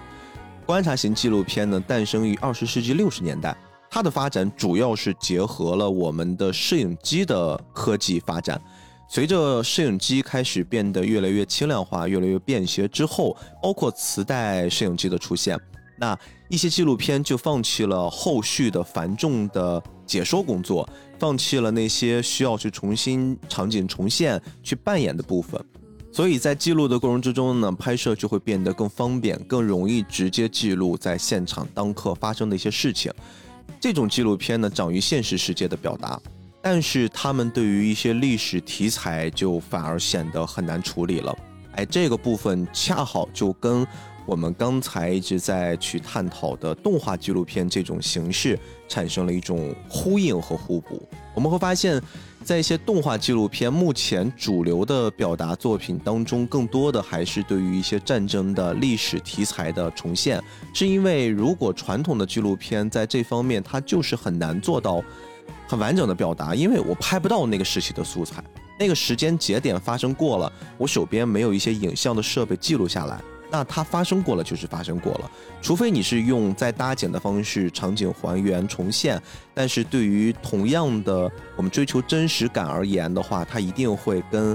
Speaker 2: 观察型纪录片呢诞生于二十世纪六十年代。它的发展主要是结合了我们的摄影机的科技发展。随着摄影机开始变得越来越轻量化、越来越便携之后，包括磁带摄影机的出现，那一些纪录片就放弃了后续的繁重的解说工作，放弃了那些需要去重新场景重现、去扮演的部分。所以在记录的过程之中呢，拍摄就会变得更方便、更容易直接记录在现场当刻发生的一些事情。这种纪录片呢，长于现实世界的表达，但是他们对于一些历史题材就反而显得很难处理了。哎，这个部分恰好就跟我们刚才一直在去探讨的动画纪录片这种形式产生了一种呼应和互补。我们会发现。在一些动画纪录片目前主流的表达作品当中，更多的还是对于一些战争的历史题材的重现，是因为如果传统的纪录片在这方面，它就是很难做到很完整的表达，因为我拍不到那个时期的素材，那个时间节点发生过了，我手边没有一些影像的设备记录下来。那它发生过了就是发生过了，除非你是用在搭建的方式场景还原重现，但是对于同样的我们追求真实感而言的话，它一定会跟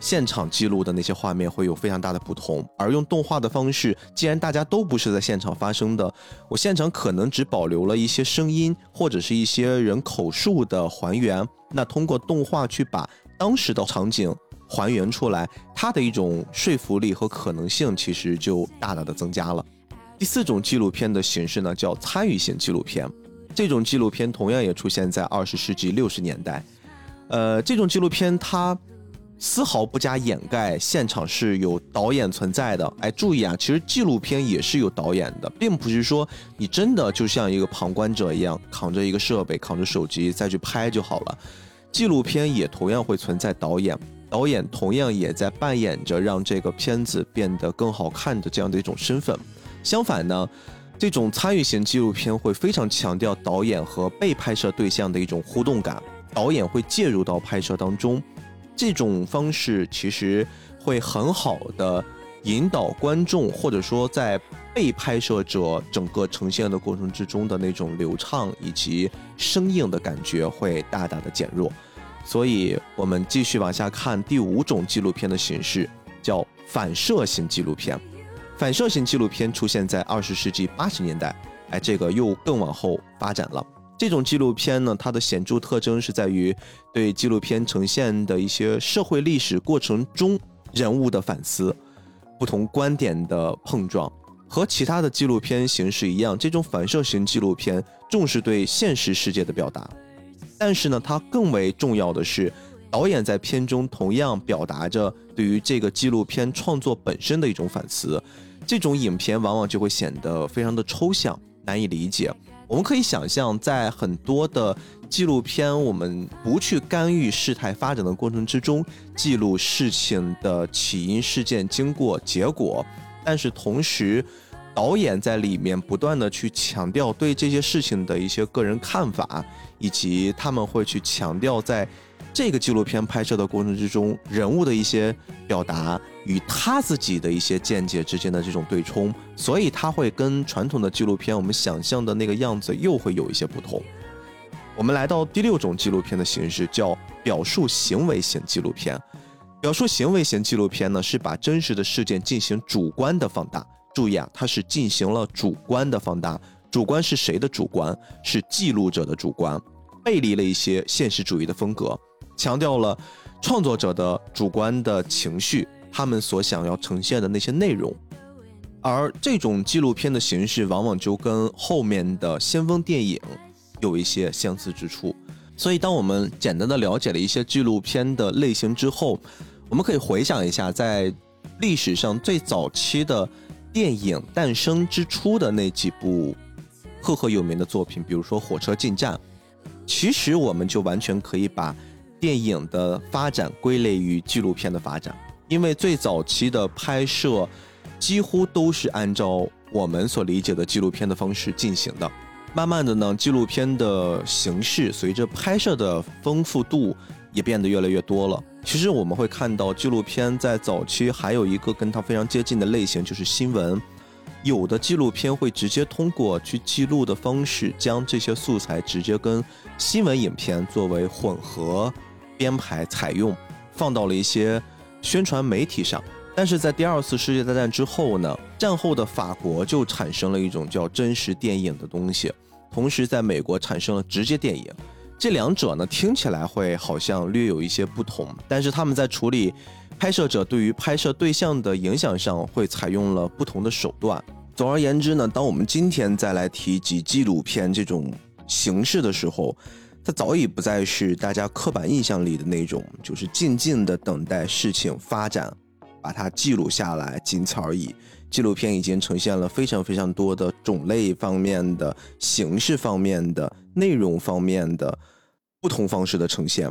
Speaker 2: 现场记录的那些画面会有非常大的不同。而用动画的方式，既然大家都不是在现场发生的，我现场可能只保留了一些声音或者是一些人口述的还原，那通过动画去把当时的场景。还原出来，它的一种说服力和可能性其实就大大的增加了。第四种纪录片的形式呢，叫参与型纪录片。这种纪录片同样也出现在二十世纪六十年代。呃，这种纪录片它丝毫不加掩盖现场是有导演存在的。哎，注意啊，其实纪录片也是有导演的，并不是说你真的就像一个旁观者一样，扛着一个设备，扛着手机再去拍就好了。纪录片也同样会存在导演。导演同样也在扮演着让这个片子变得更好看的这样的一种身份。相反呢，这种参与型纪录片会非常强调导演和被拍摄对象的一种互动感，导演会介入到拍摄当中。这种方式其实会很好的引导观众，或者说在被拍摄者整个呈现的过程之中的那种流畅以及生硬的感觉会大大的减弱。所以，我们继续往下看第五种纪录片的形式，叫反射型纪录片。反射型纪录片出现在二十世纪八十年代，哎，这个又更往后发展了。这种纪录片呢，它的显著特征是在于对纪录片呈现的一些社会历史过程中人物的反思，不同观点的碰撞。和其他的纪录片形式一样，这种反射型纪录片重视对现实世界的表达，但是呢，它更为重要的是，导演在片中同样表达着对于这个纪录片创作本身的一种反思。这种影片往往就会显得非常的抽象，难以理解。我们可以想象，在很多的纪录片，我们不去干预事态发展的过程之中，记录事情的起因、事件经过、结果。但是同时，导演在里面不断的去强调对这些事情的一些个人看法，以及他们会去强调在这个纪录片拍摄的过程之中，人物的一些表达与他自己的一些见解之间的这种对冲，所以他会跟传统的纪录片我们想象的那个样子又会有一些不同。我们来到第六种纪录片的形式，叫表述行为型纪录片。表述行为型纪录片呢，是把真实的事件进行主观的放大。注意啊，它是进行了主观的放大。主观是谁的主观？是记录者的主观，背离了一些现实主义的风格，强调了创作者的主观的情绪，他们所想要呈现的那些内容。而这种纪录片的形式，往往就跟后面的先锋电影有一些相似之处。所以，当我们简单的了解了一些纪录片的类型之后，我们可以回想一下，在历史上最早期的电影诞生之初的那几部赫赫有名的作品，比如说《火车进站》，其实我们就完全可以把电影的发展归类于纪录片的发展，因为最早期的拍摄几乎都是按照我们所理解的纪录片的方式进行的。慢慢的呢，纪录片的形式随着拍摄的丰富度也变得越来越多了。其实我们会看到，纪录片在早期还有一个跟它非常接近的类型，就是新闻。有的纪录片会直接通过去记录的方式，将这些素材直接跟新闻影片作为混合编排采用，放到了一些宣传媒体上。但是在第二次世界大战之后呢，战后的法国就产生了一种叫真实电影的东西，同时在美国产生了直接电影。这两者呢，听起来会好像略有一些不同，但是他们在处理拍摄者对于拍摄对象的影响上，会采用了不同的手段。总而言之呢，当我们今天再来提及纪录片这种形式的时候，它早已不再是大家刻板印象里的那种，就是静静的等待事情发展，把它记录下来，仅此而已。纪录片已经呈现了非常非常多的种类方面的、形式方面的、内容方面的不同方式的呈现。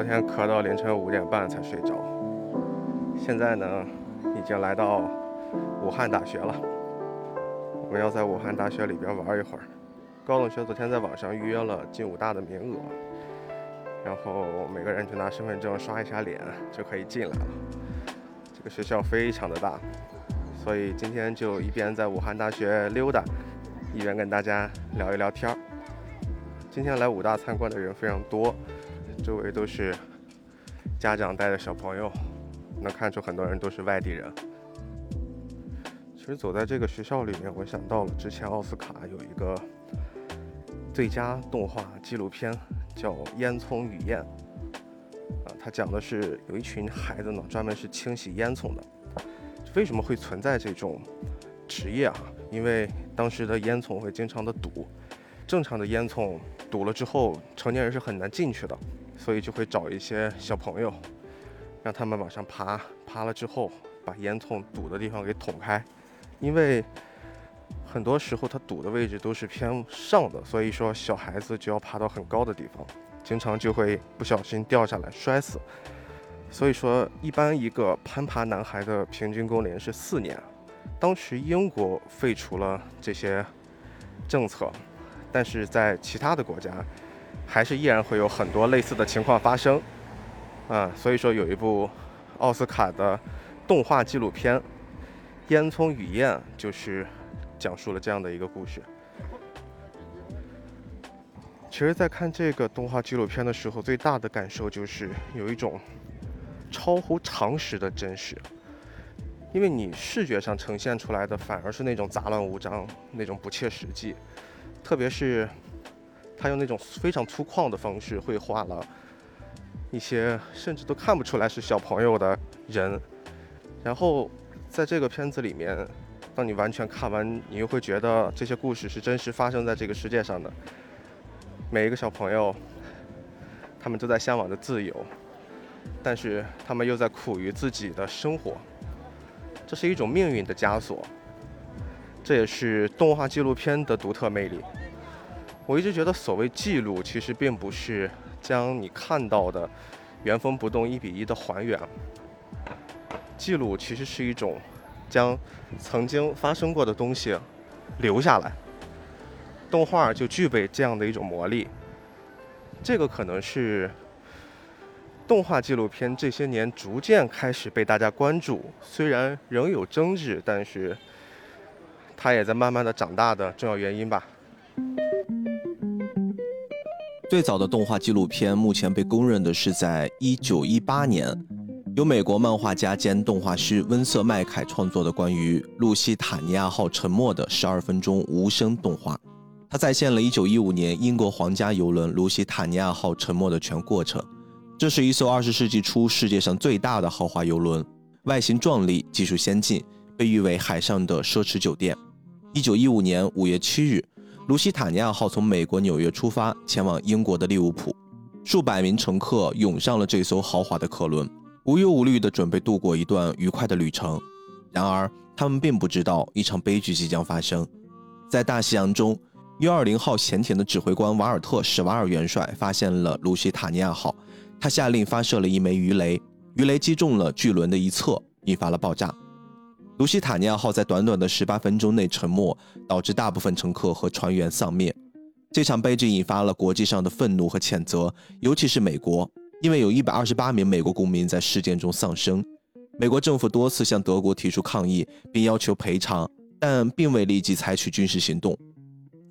Speaker 1: 昨天咳到凌晨五点半才睡着，现在呢，已经来到武汉大学了。我们要在武汉大学里边玩一会儿。高同学昨天在网上预约了进武大的名额，然后每个人就拿身份证刷一下脸就可以进来了。这个学校非常的大，所以今天就一边在武汉大学溜达，一边跟大家聊一聊天儿。今天来武大参观的人非常多，周围都是家长带着小朋友，能看出很多人都是外地人。其实走在这个学校里面，我想到了之前奥斯卡有一个最佳动画纪录片，叫《烟囱与燕》。啊，它讲的是有一群孩子呢，专门是清洗烟囱的。为什么会存在这种职业啊？因为当时的烟囱会经常的堵，正常的烟囱堵了之后，成年人是很难进去的，所以就会找一些小朋友，让他们往上爬，爬了之后把烟囱堵的地方给捅开，因为很多时候它堵的位置都是偏上的，所以说小孩子就要爬到很高的地方，经常就会不小心掉下来摔死。所以说，一般一个攀爬男孩的平均工龄是四年。当时英国废除了这些政策，但是在其他的国家，还是依然会有很多类似的情况发生。啊，所以说有一部奥斯卡的动画纪录片《烟囱雨燕》，就是讲述了这样的一个故事。其实，在看这个动画纪录片的时候，最大的感受就是有一种。超乎常识的真实，因为你视觉上呈现出来的反而是那种杂乱无章、那种不切实际，特别是他用那种非常粗犷的方式绘画了一些甚至都看不出来是小朋友的人，然后在这个片子里面，当你完全看完，你又会觉得这些故事是真实发生在这个世界上的，每一个小朋友，他们都在向往着自由。但是他们又在苦于自己的生活，这是一种命运的枷锁。这也是动画纪录片的独特魅力。我一直觉得，所谓记录，其实并不是将你看到的原封不动一比一的还原。记录其实是一种将曾经发生过的东西留下来。动画就具备这样的一种魔力。这个可能是。动画纪录片这些年逐渐开始被大家关注，虽然仍有争执，但是它也在慢慢的长大的重要原因吧。
Speaker 2: 最早的动画纪录片目前被公认的是在一九一八年，由美国漫画家兼动画师温瑟麦凯创作的关于露西塔尼亚号沉没的十二分钟无声动画，它再现了一九一五年英国皇家游轮露西塔尼亚号沉没的全过程。这是一艘二十世纪初世界上最大的豪华游轮，外形壮丽，技术先进，被誉为海上的奢侈酒店。一九一五年五月七日，卢西塔尼亚号从美国纽约出发，前往英国的利物浦。数百名乘客涌上了这艘豪华的客轮，无忧无虑地准备度过一段愉快的旅程。然而，他们并不知道一场悲剧即将发生。在大西洋中，U 二零号潜艇的指挥官瓦尔特·史瓦尔元帅发现了卢西塔尼亚号。他下令发射了一枚鱼雷，鱼雷击中了巨轮的一侧，引发了爆炸。卢西塔尼亚号在短短的十八分钟内沉没，导致大部分乘客和船员丧命。这场悲剧引发了国际上的愤怒和谴责，尤其是美国，因为有一百二十八名美国公民在事件中丧生。美国政府多次向德国提出抗议，并要求赔偿，但并未立即采取军事行动。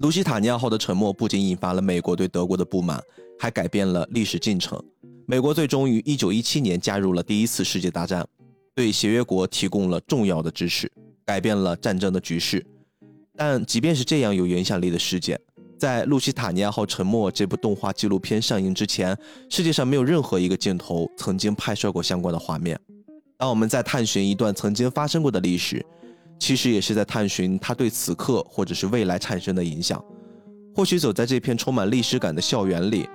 Speaker 2: 卢西塔尼亚号的沉没不仅引发了美国对德国的不满，还改变了历史进程。美国最终于1917年加入了第一次世界大战，对协约国提供了重要的支持，改变了战争的局势。但即便是这样有影响力的事件，在《路西塔尼亚号沉没》这部动画纪录片上映之前，世界上没有任何一个镜头曾经拍摄过相关的画面。当我们在探寻一段曾经发生过的历史，其实也是在探寻它对此刻或者是未来产生的影响。或许走在这片充满历史感的校园里。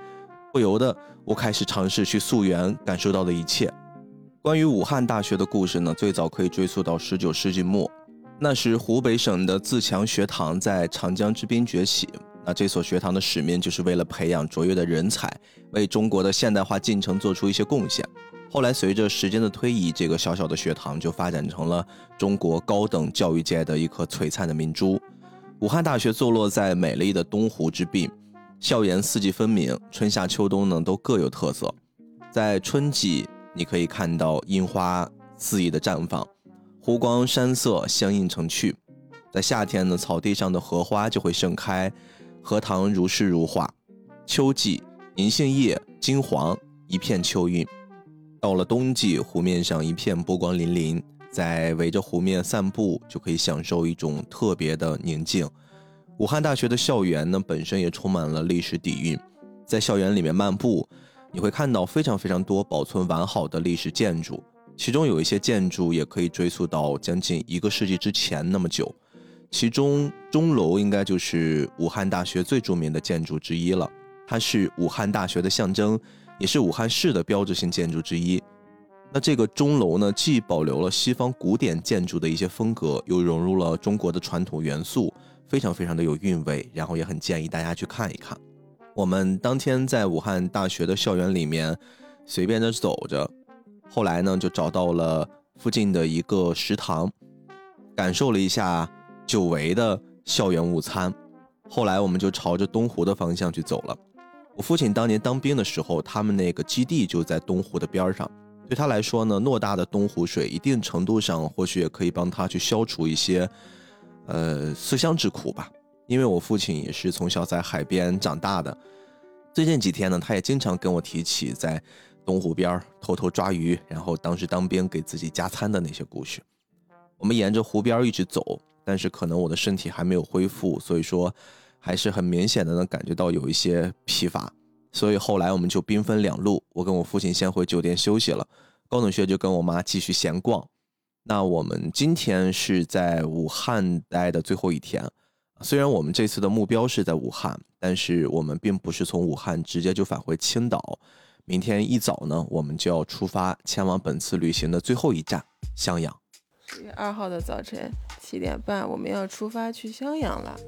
Speaker 2: 不由得，我开始尝试去溯源感受到的一切。关于武汉大学的故事呢，最早可以追溯到十九世纪末。那时，湖北省的自强学堂在长江之滨崛起。那这所学堂的使命就是为了培养卓越的人才，为中国的现代化进程做出一些贡献。后来，随着时间的推移，这个小小的学堂就发展成了中国高等教育界的一颗璀璨的明珠。武汉大学坐落在美丽的东湖之滨。校园四季分明，春夏秋冬呢都各有特色。在春季，你可以看到樱花肆意的绽放，湖光山色相映成趣。在夏天呢，草地上的荷花就会盛开，荷塘如诗如画。秋季，银杏叶金黄，一片秋韵。到了冬季，湖面上一片波光粼粼，在围着湖面散步，就可以享受一种特别的宁静。武汉大学的校园呢，本身也充满了历史底蕴。在校园里面漫步，你会看到非常非常多保存完好的历史建筑，其中有一些建筑也可以追溯到将近一个世纪之前那么久。其中钟楼应该就是武汉大学最著名的建筑之一了。它是武汉大学的象征，也是武汉市的标志性建筑之一。那这个钟楼呢，既保留了西方古典建筑的一些风格，又融入了中国的传统元素，非常非常的有韵味。然后也很建议大家去看一看。我们当天在武汉大学的校园里面随便的走着，后来呢就找到了附近的一个食堂，感受了一下久违的校园午餐。后来我们就朝着东湖的方向去走了。我父亲当年当兵的时候，他们那个基地就在东湖的边上。对他来说呢，偌大的东湖水，一定程度上或许也可以帮他去消除一些，呃，思乡之苦吧。因为我父亲也是从小在海边长大的，最近几天呢，他也经常跟我提起在东湖边偷偷抓鱼，然后当时当兵给自己加餐的那些故事。我们沿着湖边一直走，但是可能我的身体还没有恢复，所以说还是很明显的能感觉到有一些疲乏。所以后来我们就兵分两路，我跟我父亲先回酒店休息了，高冷学就跟我妈继续闲逛。那我们今天是在武汉待的最后一天，虽然我们这次的目标是在武汉，但是我们并不是从武汉直接就返回青岛。明天一早呢，我们就要出发前往本次旅行的最后一站襄阳。
Speaker 4: 十月二号的早晨七点半，我们要出发去襄阳了。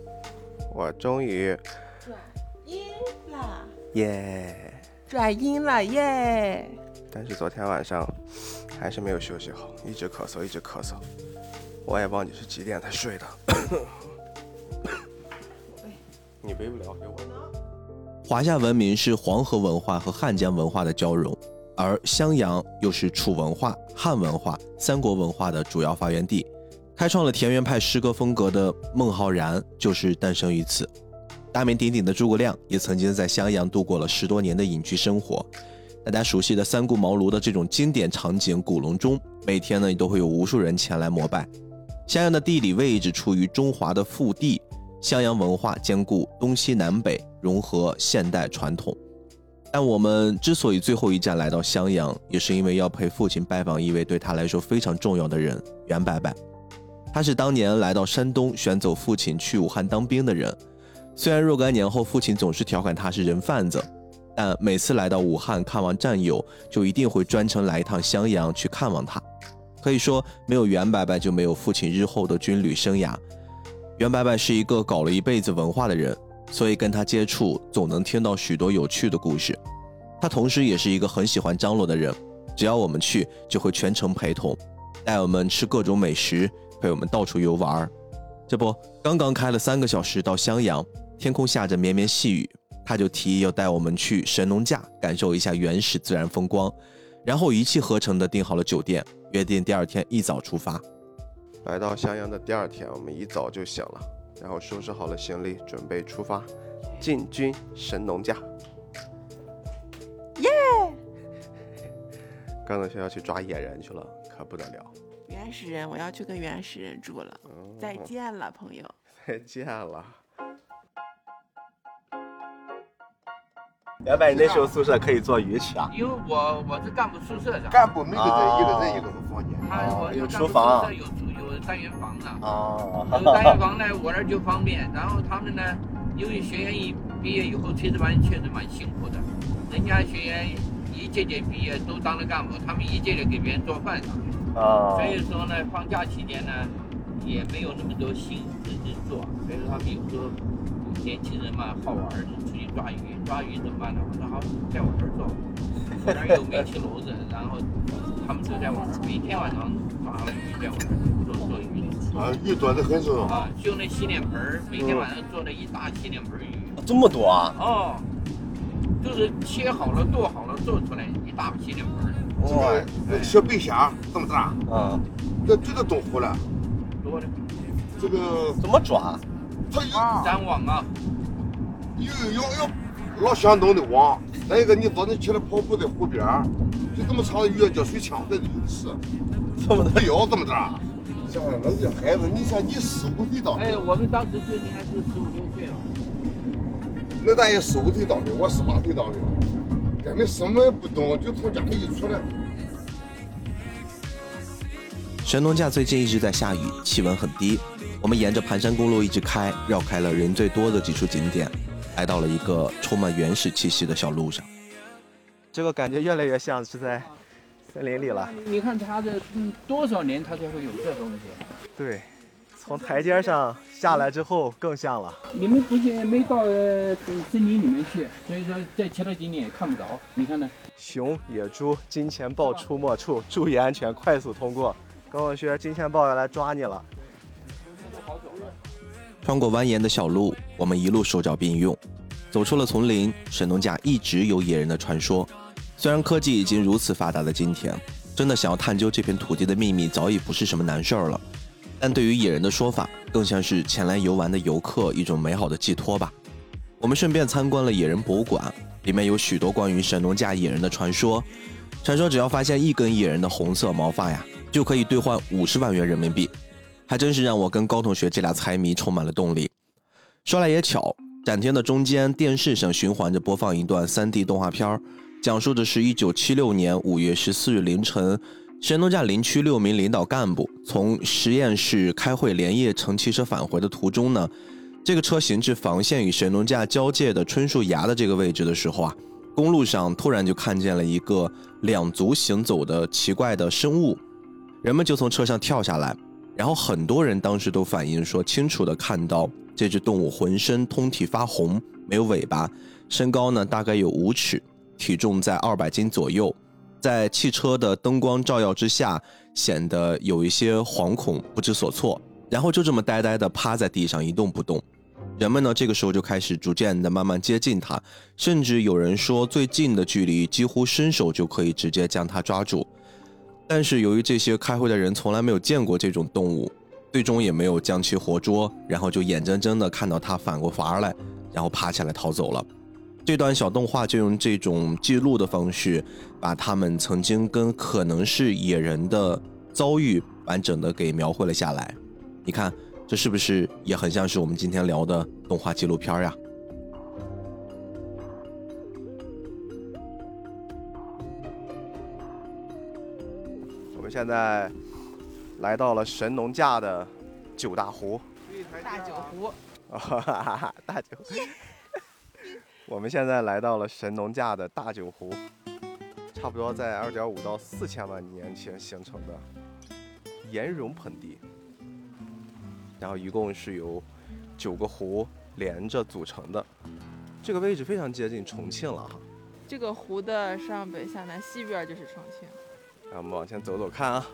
Speaker 1: 我终于
Speaker 4: 转阴了！
Speaker 1: 耶！
Speaker 4: 转阴了耶！
Speaker 1: 但是昨天晚上还是没有休息好，一直咳嗽，一直咳嗽。我也忘记是几点才睡的。你背不了，给我。
Speaker 2: 华夏文明是黄河文化和汉江文化的交融，而襄阳又是楚文化、汉文化、三国文化的主要发源地。开创了田园派诗歌风格的孟浩然就是诞生于此。大名鼎鼎的诸葛亮也曾经在襄阳度过了十多年的隐居生活。大家熟悉的三顾茅庐的这种经典场景，古隆中每天呢都会有无数人前来膜拜。襄阳的地理位置处于中华的腹地，襄阳文化兼顾东西南北，融合现代传统。但我们之所以最后一站来到襄阳，也是因为要陪父亲拜访一位对他来说非常重要的人——袁伯伯。他是当年来到山东选走父亲去武汉当兵的人。虽然若干年后父亲总是调侃他是人贩子，但每次来到武汉看望战友，就一定会专程来一趟襄阳去看望他。可以说，没有袁伯伯就没有父亲日后的军旅生涯。袁伯伯是一个搞了一辈子文化的人，所以跟他接触总能听到许多有趣的故事。他同时也是一个很喜欢张罗的人，只要我们去，就会全程陪同，带我们吃各种美食。陪我们到处游玩这不刚刚开了三个小时到襄阳，天空下着绵绵细雨，他就提议要带我们去神农架感受一下原始自然风光，然后一气呵成的订好了酒店，约定第二天一早出发。
Speaker 1: 来到襄阳的第二天，我们一早就醒了，然后收拾好了行李，准备出发，进军神农架。
Speaker 4: 耶！
Speaker 1: 刚才学要去抓野人去了，可不得了。
Speaker 4: 原始人，我要去跟原始人住了。再见了，朋友。[LAUGHS]
Speaker 1: 再见了。
Speaker 9: 原本那时候宿舍可以做鱼吃啊。
Speaker 10: 因为我我是干部宿舍的。
Speaker 5: 干部每个人一个人一个房间。
Speaker 10: 他
Speaker 9: 有厨房。
Speaker 10: 有有单元房呢。
Speaker 9: 啊。
Speaker 10: 有单元房呢，我那就方便。然后他们呢，因为学员一毕业以后，炊事班确实蛮辛苦的。人家学员一届届毕业都当了干部，他们一届届给别人做饭。所以说呢，放假期间呢，也没有那么多心思去做。所以说他们有时候年轻人嘛，好玩就出去抓鱼。抓鱼怎么办呢？我说好，在我这儿做。我这儿有煤气炉子，然后他们就在我这儿，每天晚上抓了鱼在我这儿。
Speaker 5: 啊，鱼多的很是
Speaker 10: 啊，就那洗脸盆儿，每天晚上做了一大洗脸盆鱼。
Speaker 9: 这么多啊？
Speaker 10: 哦，就是切好了、剁好了、做出来一大洗脸盆儿。
Speaker 5: 哇，那个小白虾这么大，
Speaker 9: 啊，
Speaker 5: 这这个多活了，
Speaker 10: 多的，
Speaker 5: 这个
Speaker 9: 怎么抓？
Speaker 5: 它有
Speaker 10: 粘网啊，
Speaker 5: 有有有老相当的网，再一个你早晨起来跑步在湖边就这么长的鱼叫水枪在这里吃，
Speaker 9: 这么大
Speaker 5: 腰这么大，像那这孩子，你像你十五岁到，
Speaker 10: 哎，我们当时最近还是十五六岁了，
Speaker 5: 那咱也十五岁到的，我十八岁到的。根本什么也不懂，就从家里一出来。
Speaker 2: 神农架最近一直在下雨，气温很低。我们沿着盘山公路一直开，绕开了人最多的几处景点。来到了一个充满原始气息的小路上。
Speaker 1: 这个感觉越来越像是在森林里了。
Speaker 10: 你看它这嗯多少年它才会有这东西？
Speaker 1: 对，从台阶上下来之后更像了。
Speaker 10: 你们不是没到呃森林里面去，所以说在其他景点也看不着。你看呢？
Speaker 1: 熊、野猪、金钱豹出没处，注意安全，快速通过。跟我学，金钱豹要来抓你了。
Speaker 2: 穿过蜿蜒的小路，我们一路手脚并用，走出了丛林。神农架一直有野人的传说，虽然科技已经如此发达的今天，真的想要探究这片土地的秘密早已不是什么难事儿了。但对于野人的说法，更像是前来游玩的游客一种美好的寄托吧。我们顺便参观了野人博物馆，里面有许多关于神农架野人的传说。传说只要发现一根野人的红色毛发呀，就可以兑换五十万元人民币。还真是让我跟高同学这俩财迷充满了动力。说来也巧，展厅的中间电视上循环着播放一段 3D 动画片儿，讲述的是一九七六年五月十四日凌晨，神农架林区六名领导干部从实验室开会连夜乘汽车返回的途中呢，这个车行至防线与神农架交界的春树崖的这个位置的时候啊，公路上突然就看见了一个两足行走的奇怪的生物，人们就从车上跳下来。然后很多人当时都反映说，清楚的看到这只动物浑身通体发红，没有尾巴，身高呢大概有五尺，体重在二百斤左右，在汽车的灯光照耀之下，显得有一些惶恐不知所措。然后就这么呆呆的趴在地上一动不动。人们呢这个时候就开始逐渐的慢慢接近它，甚至有人说最近的距离几乎伸手就可以直接将它抓住。但是由于这些开会的人从来没有见过这种动物，最终也没有将其活捉，然后就眼睁睁的看到它反过伐来，然后爬起来逃走了。这段小动画就用这种记录的方式，把他们曾经跟可能是野人的遭遇完整的给描绘了下来。你看，这是不是也很像是我们今天聊的动画纪录片呀？
Speaker 1: 我们现在来到了神农架的九大湖。
Speaker 4: 大九湖。
Speaker 1: 啊，[LAUGHS] 大九。我们现在来到了神农架的大九湖，差不多在二点五到四千万年前形成的岩溶盆地。然后一共是由九个湖连着组成的，这个位置非常接近重庆了哈。
Speaker 4: 这个湖的上北下南西边就是重庆。
Speaker 1: 让我们往前走走看啊，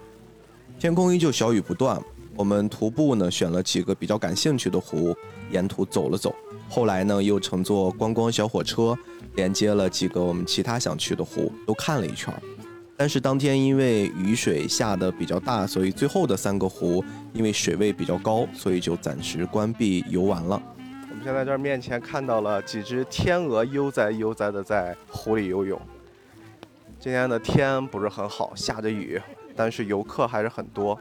Speaker 2: 天空依旧小雨不断。我们徒步呢，选了几个比较感兴趣的湖，沿途走了走。后来呢，又乘坐观光小火车，连接了几个我们其他想去的湖，都看了一圈。但是当天因为雨水下的比较大，所以最后的三个湖因为水位比较高，所以就暂时关闭游玩了。
Speaker 1: 我们现在这面前看到了几只天鹅悠哉悠哉的在湖里游泳。今天的天不是很好，下着雨，但是游客还是很多，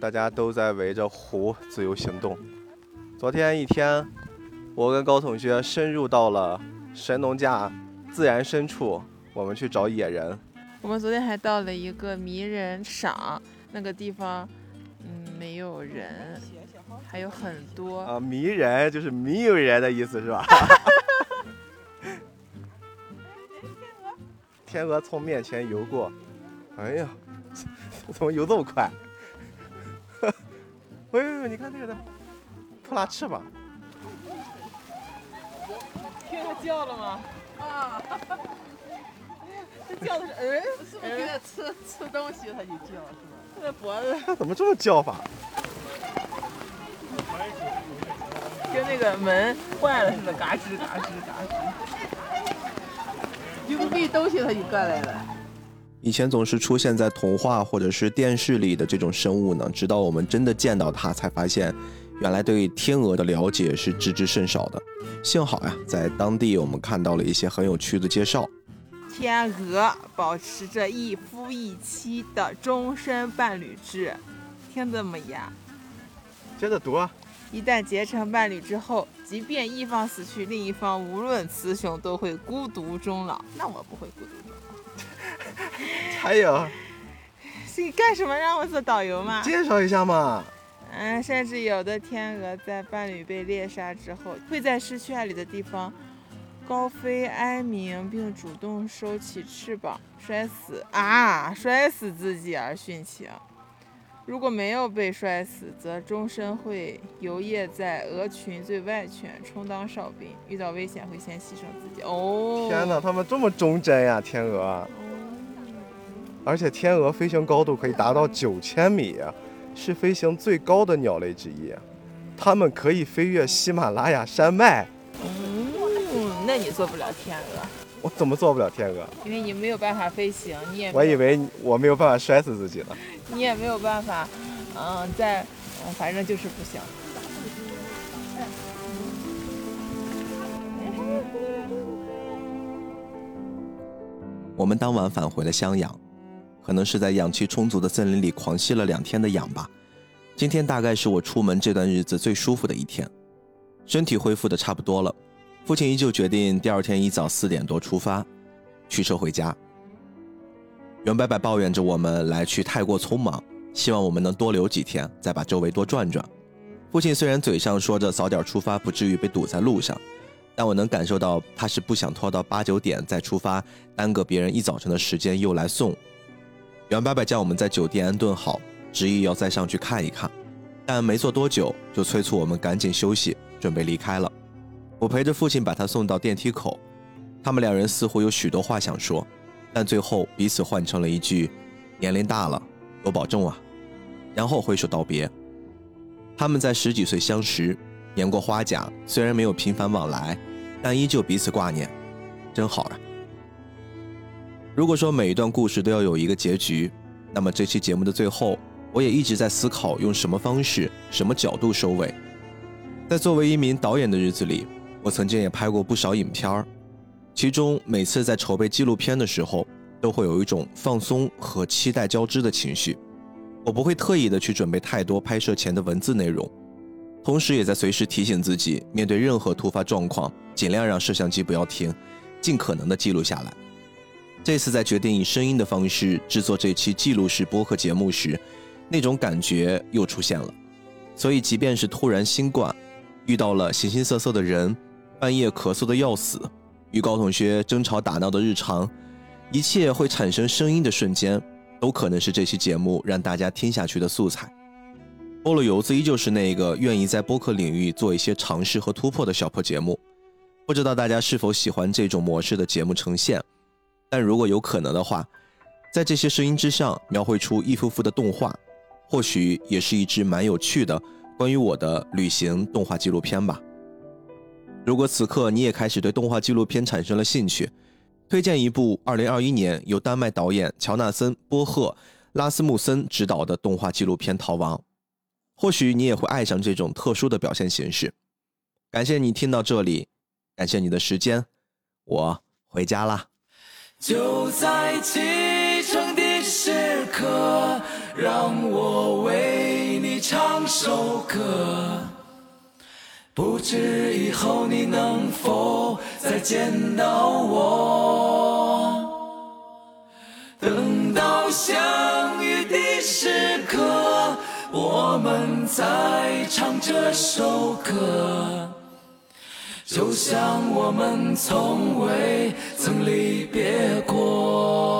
Speaker 1: 大家都在围着湖自由行动。昨天一天，我跟高同学深入到了神农架自然深处，我们去找野人。
Speaker 4: 我们昨天还到了一个迷人赏，那个地方，嗯，没有人，还有很多
Speaker 1: 啊，迷人就是没有人的意思是吧？[LAUGHS] 天鹅从面前游过，哎呀，[LAUGHS] 怎么游这么快？哎呦，你看那个的扑拉翅膀。
Speaker 4: 听它叫了吗？啊！[LAUGHS] 这叫的是哎，是不是给它吃吃东西它就叫是吧？它脖子。
Speaker 1: 它怎么这么叫法？
Speaker 4: 跟那个门坏了似的，嘎吱嘎吱嘎吱。就不喂东西，它就过来了。
Speaker 2: 以前总是出现在童话或者是电视里的这种生物呢，直到我们真的见到它，才发现原来对天鹅的了解是知之甚少的。幸好呀，在当地我们看到了一些很有趣的介绍。
Speaker 4: 天鹅保持着一夫一妻的终身伴侣制，听怎么呀？
Speaker 1: 接着读啊。
Speaker 4: 一旦结成伴侣之后，即便一方死去，另一方无论雌雄都会孤独终老。那我不会孤独终老。
Speaker 1: 还有，
Speaker 4: 你干什么让我做导游嘛？
Speaker 1: 介绍一下嘛。
Speaker 4: 嗯，嗯，甚至有的天鹅在伴侣被猎杀之后，会在失去爱侣的地方高飞哀鸣，并主动收起翅膀，摔死啊，摔死自己而殉情。如果没有被摔死，则终身会游曳在鹅群最外圈，充当哨兵。遇到危险会先牺牲自己。哦，
Speaker 1: 天哪，他们这么忠贞呀，天鹅！而且天鹅飞行高度可以达到九千米，是飞行最高的鸟类之一。它们可以飞越喜马拉雅山脉。
Speaker 4: 嗯，那你做不了天鹅。
Speaker 1: 我怎么做不了天鹅？
Speaker 4: 因为你没有办法飞行，你也
Speaker 1: 我以为我没有办法摔死自己呢。
Speaker 4: 你也没有办法，嗯，在，嗯，反正就是不行。
Speaker 2: 我们当晚返回了襄阳，可能是在氧气充足的森林里狂吸了两天的氧吧。今天大概是我出门这段日子最舒服的一天，身体恢复的差不多了。父亲依旧决定第二天一早四点多出发，驱车回家。袁伯伯抱怨着我们来去太过匆忙，希望我们能多留几天，再把周围多转转。父亲虽然嘴上说着早点出发，不至于被堵在路上，但我能感受到他是不想拖到八九点再出发，耽搁别人一早晨的时间又来送。袁伯伯叫我们在酒店安顿好，执意要再上去看一看，但没坐多久就催促我们赶紧休息，准备离开了。我陪着父亲把他送到电梯口，他们两人似乎有许多话想说。但最后彼此换成了一句：“年龄大了，多保重啊。”然后挥手道别。他们在十几岁相识，年过花甲，虽然没有频繁往来，但依旧彼此挂念，真好啊。如果说每一段故事都要有一个结局，那么这期节目的最后，我也一直在思考用什么方式、什么角度收尾。在作为一名导演的日子里，我曾经也拍过不少影片儿。其中每次在筹备纪录片的时候，都会有一种放松和期待交织的情绪。我不会特意的去准备太多拍摄前的文字内容，同时也在随时提醒自己，面对任何突发状况，尽量让摄像机不要停，尽可能的记录下来。这次在决定以声音的方式制作这期记录式播客节目时，那种感觉又出现了。所以，即便是突然新冠，遇到了形形色色的人，半夜咳嗽的要死。与高同学争吵打闹的日常，一切会产生声音的瞬间，都可能是这期节目让大家听下去的素材。菠萝油子依旧是那个愿意在播客领域做一些尝试和突破的小破节目。不知道大家是否喜欢这种模式的节目呈现？但如果有可能的话，在这些声音之上描绘出一幅幅的动画，或许也是一支蛮有趣的关于我的旅行动画纪录片吧。如果此刻你也开始对动画纪录片产生了兴趣，推荐一部2021年由丹麦导演乔纳森·波赫·拉斯穆森执导的动画纪录片《逃亡》，或许你也会爱上这种特殊的表现形式。感谢你听到这里，感谢你的时间，我回家啦。就在启程的时刻，让我为你唱首歌。不知以后你能否再见到我？等到相遇的时刻，我们再唱这首歌，就像我们从未曾离别过。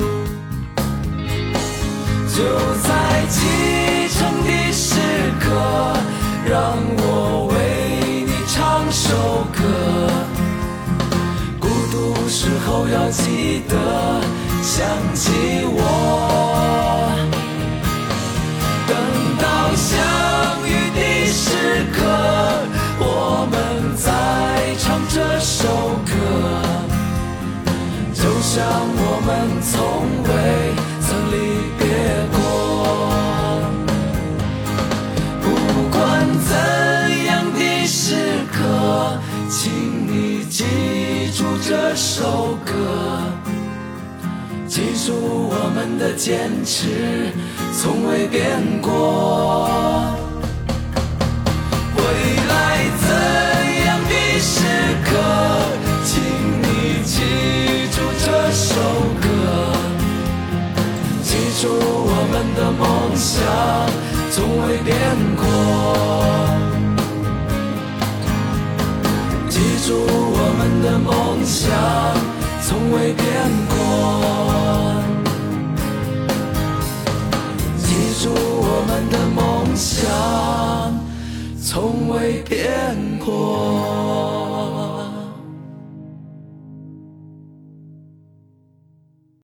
Speaker 11: 就在启程的时刻，让我为你唱首歌。孤独时候要记得想起我。等到相遇的时刻，我们再唱这首歌，就像我们从未记住这首歌，记住我们的坚持从未变过。未来怎样的时刻，请你记住这首歌。记住我们的梦想从未变过，住我们的梦想从未变过，记住我们的梦想从未变过。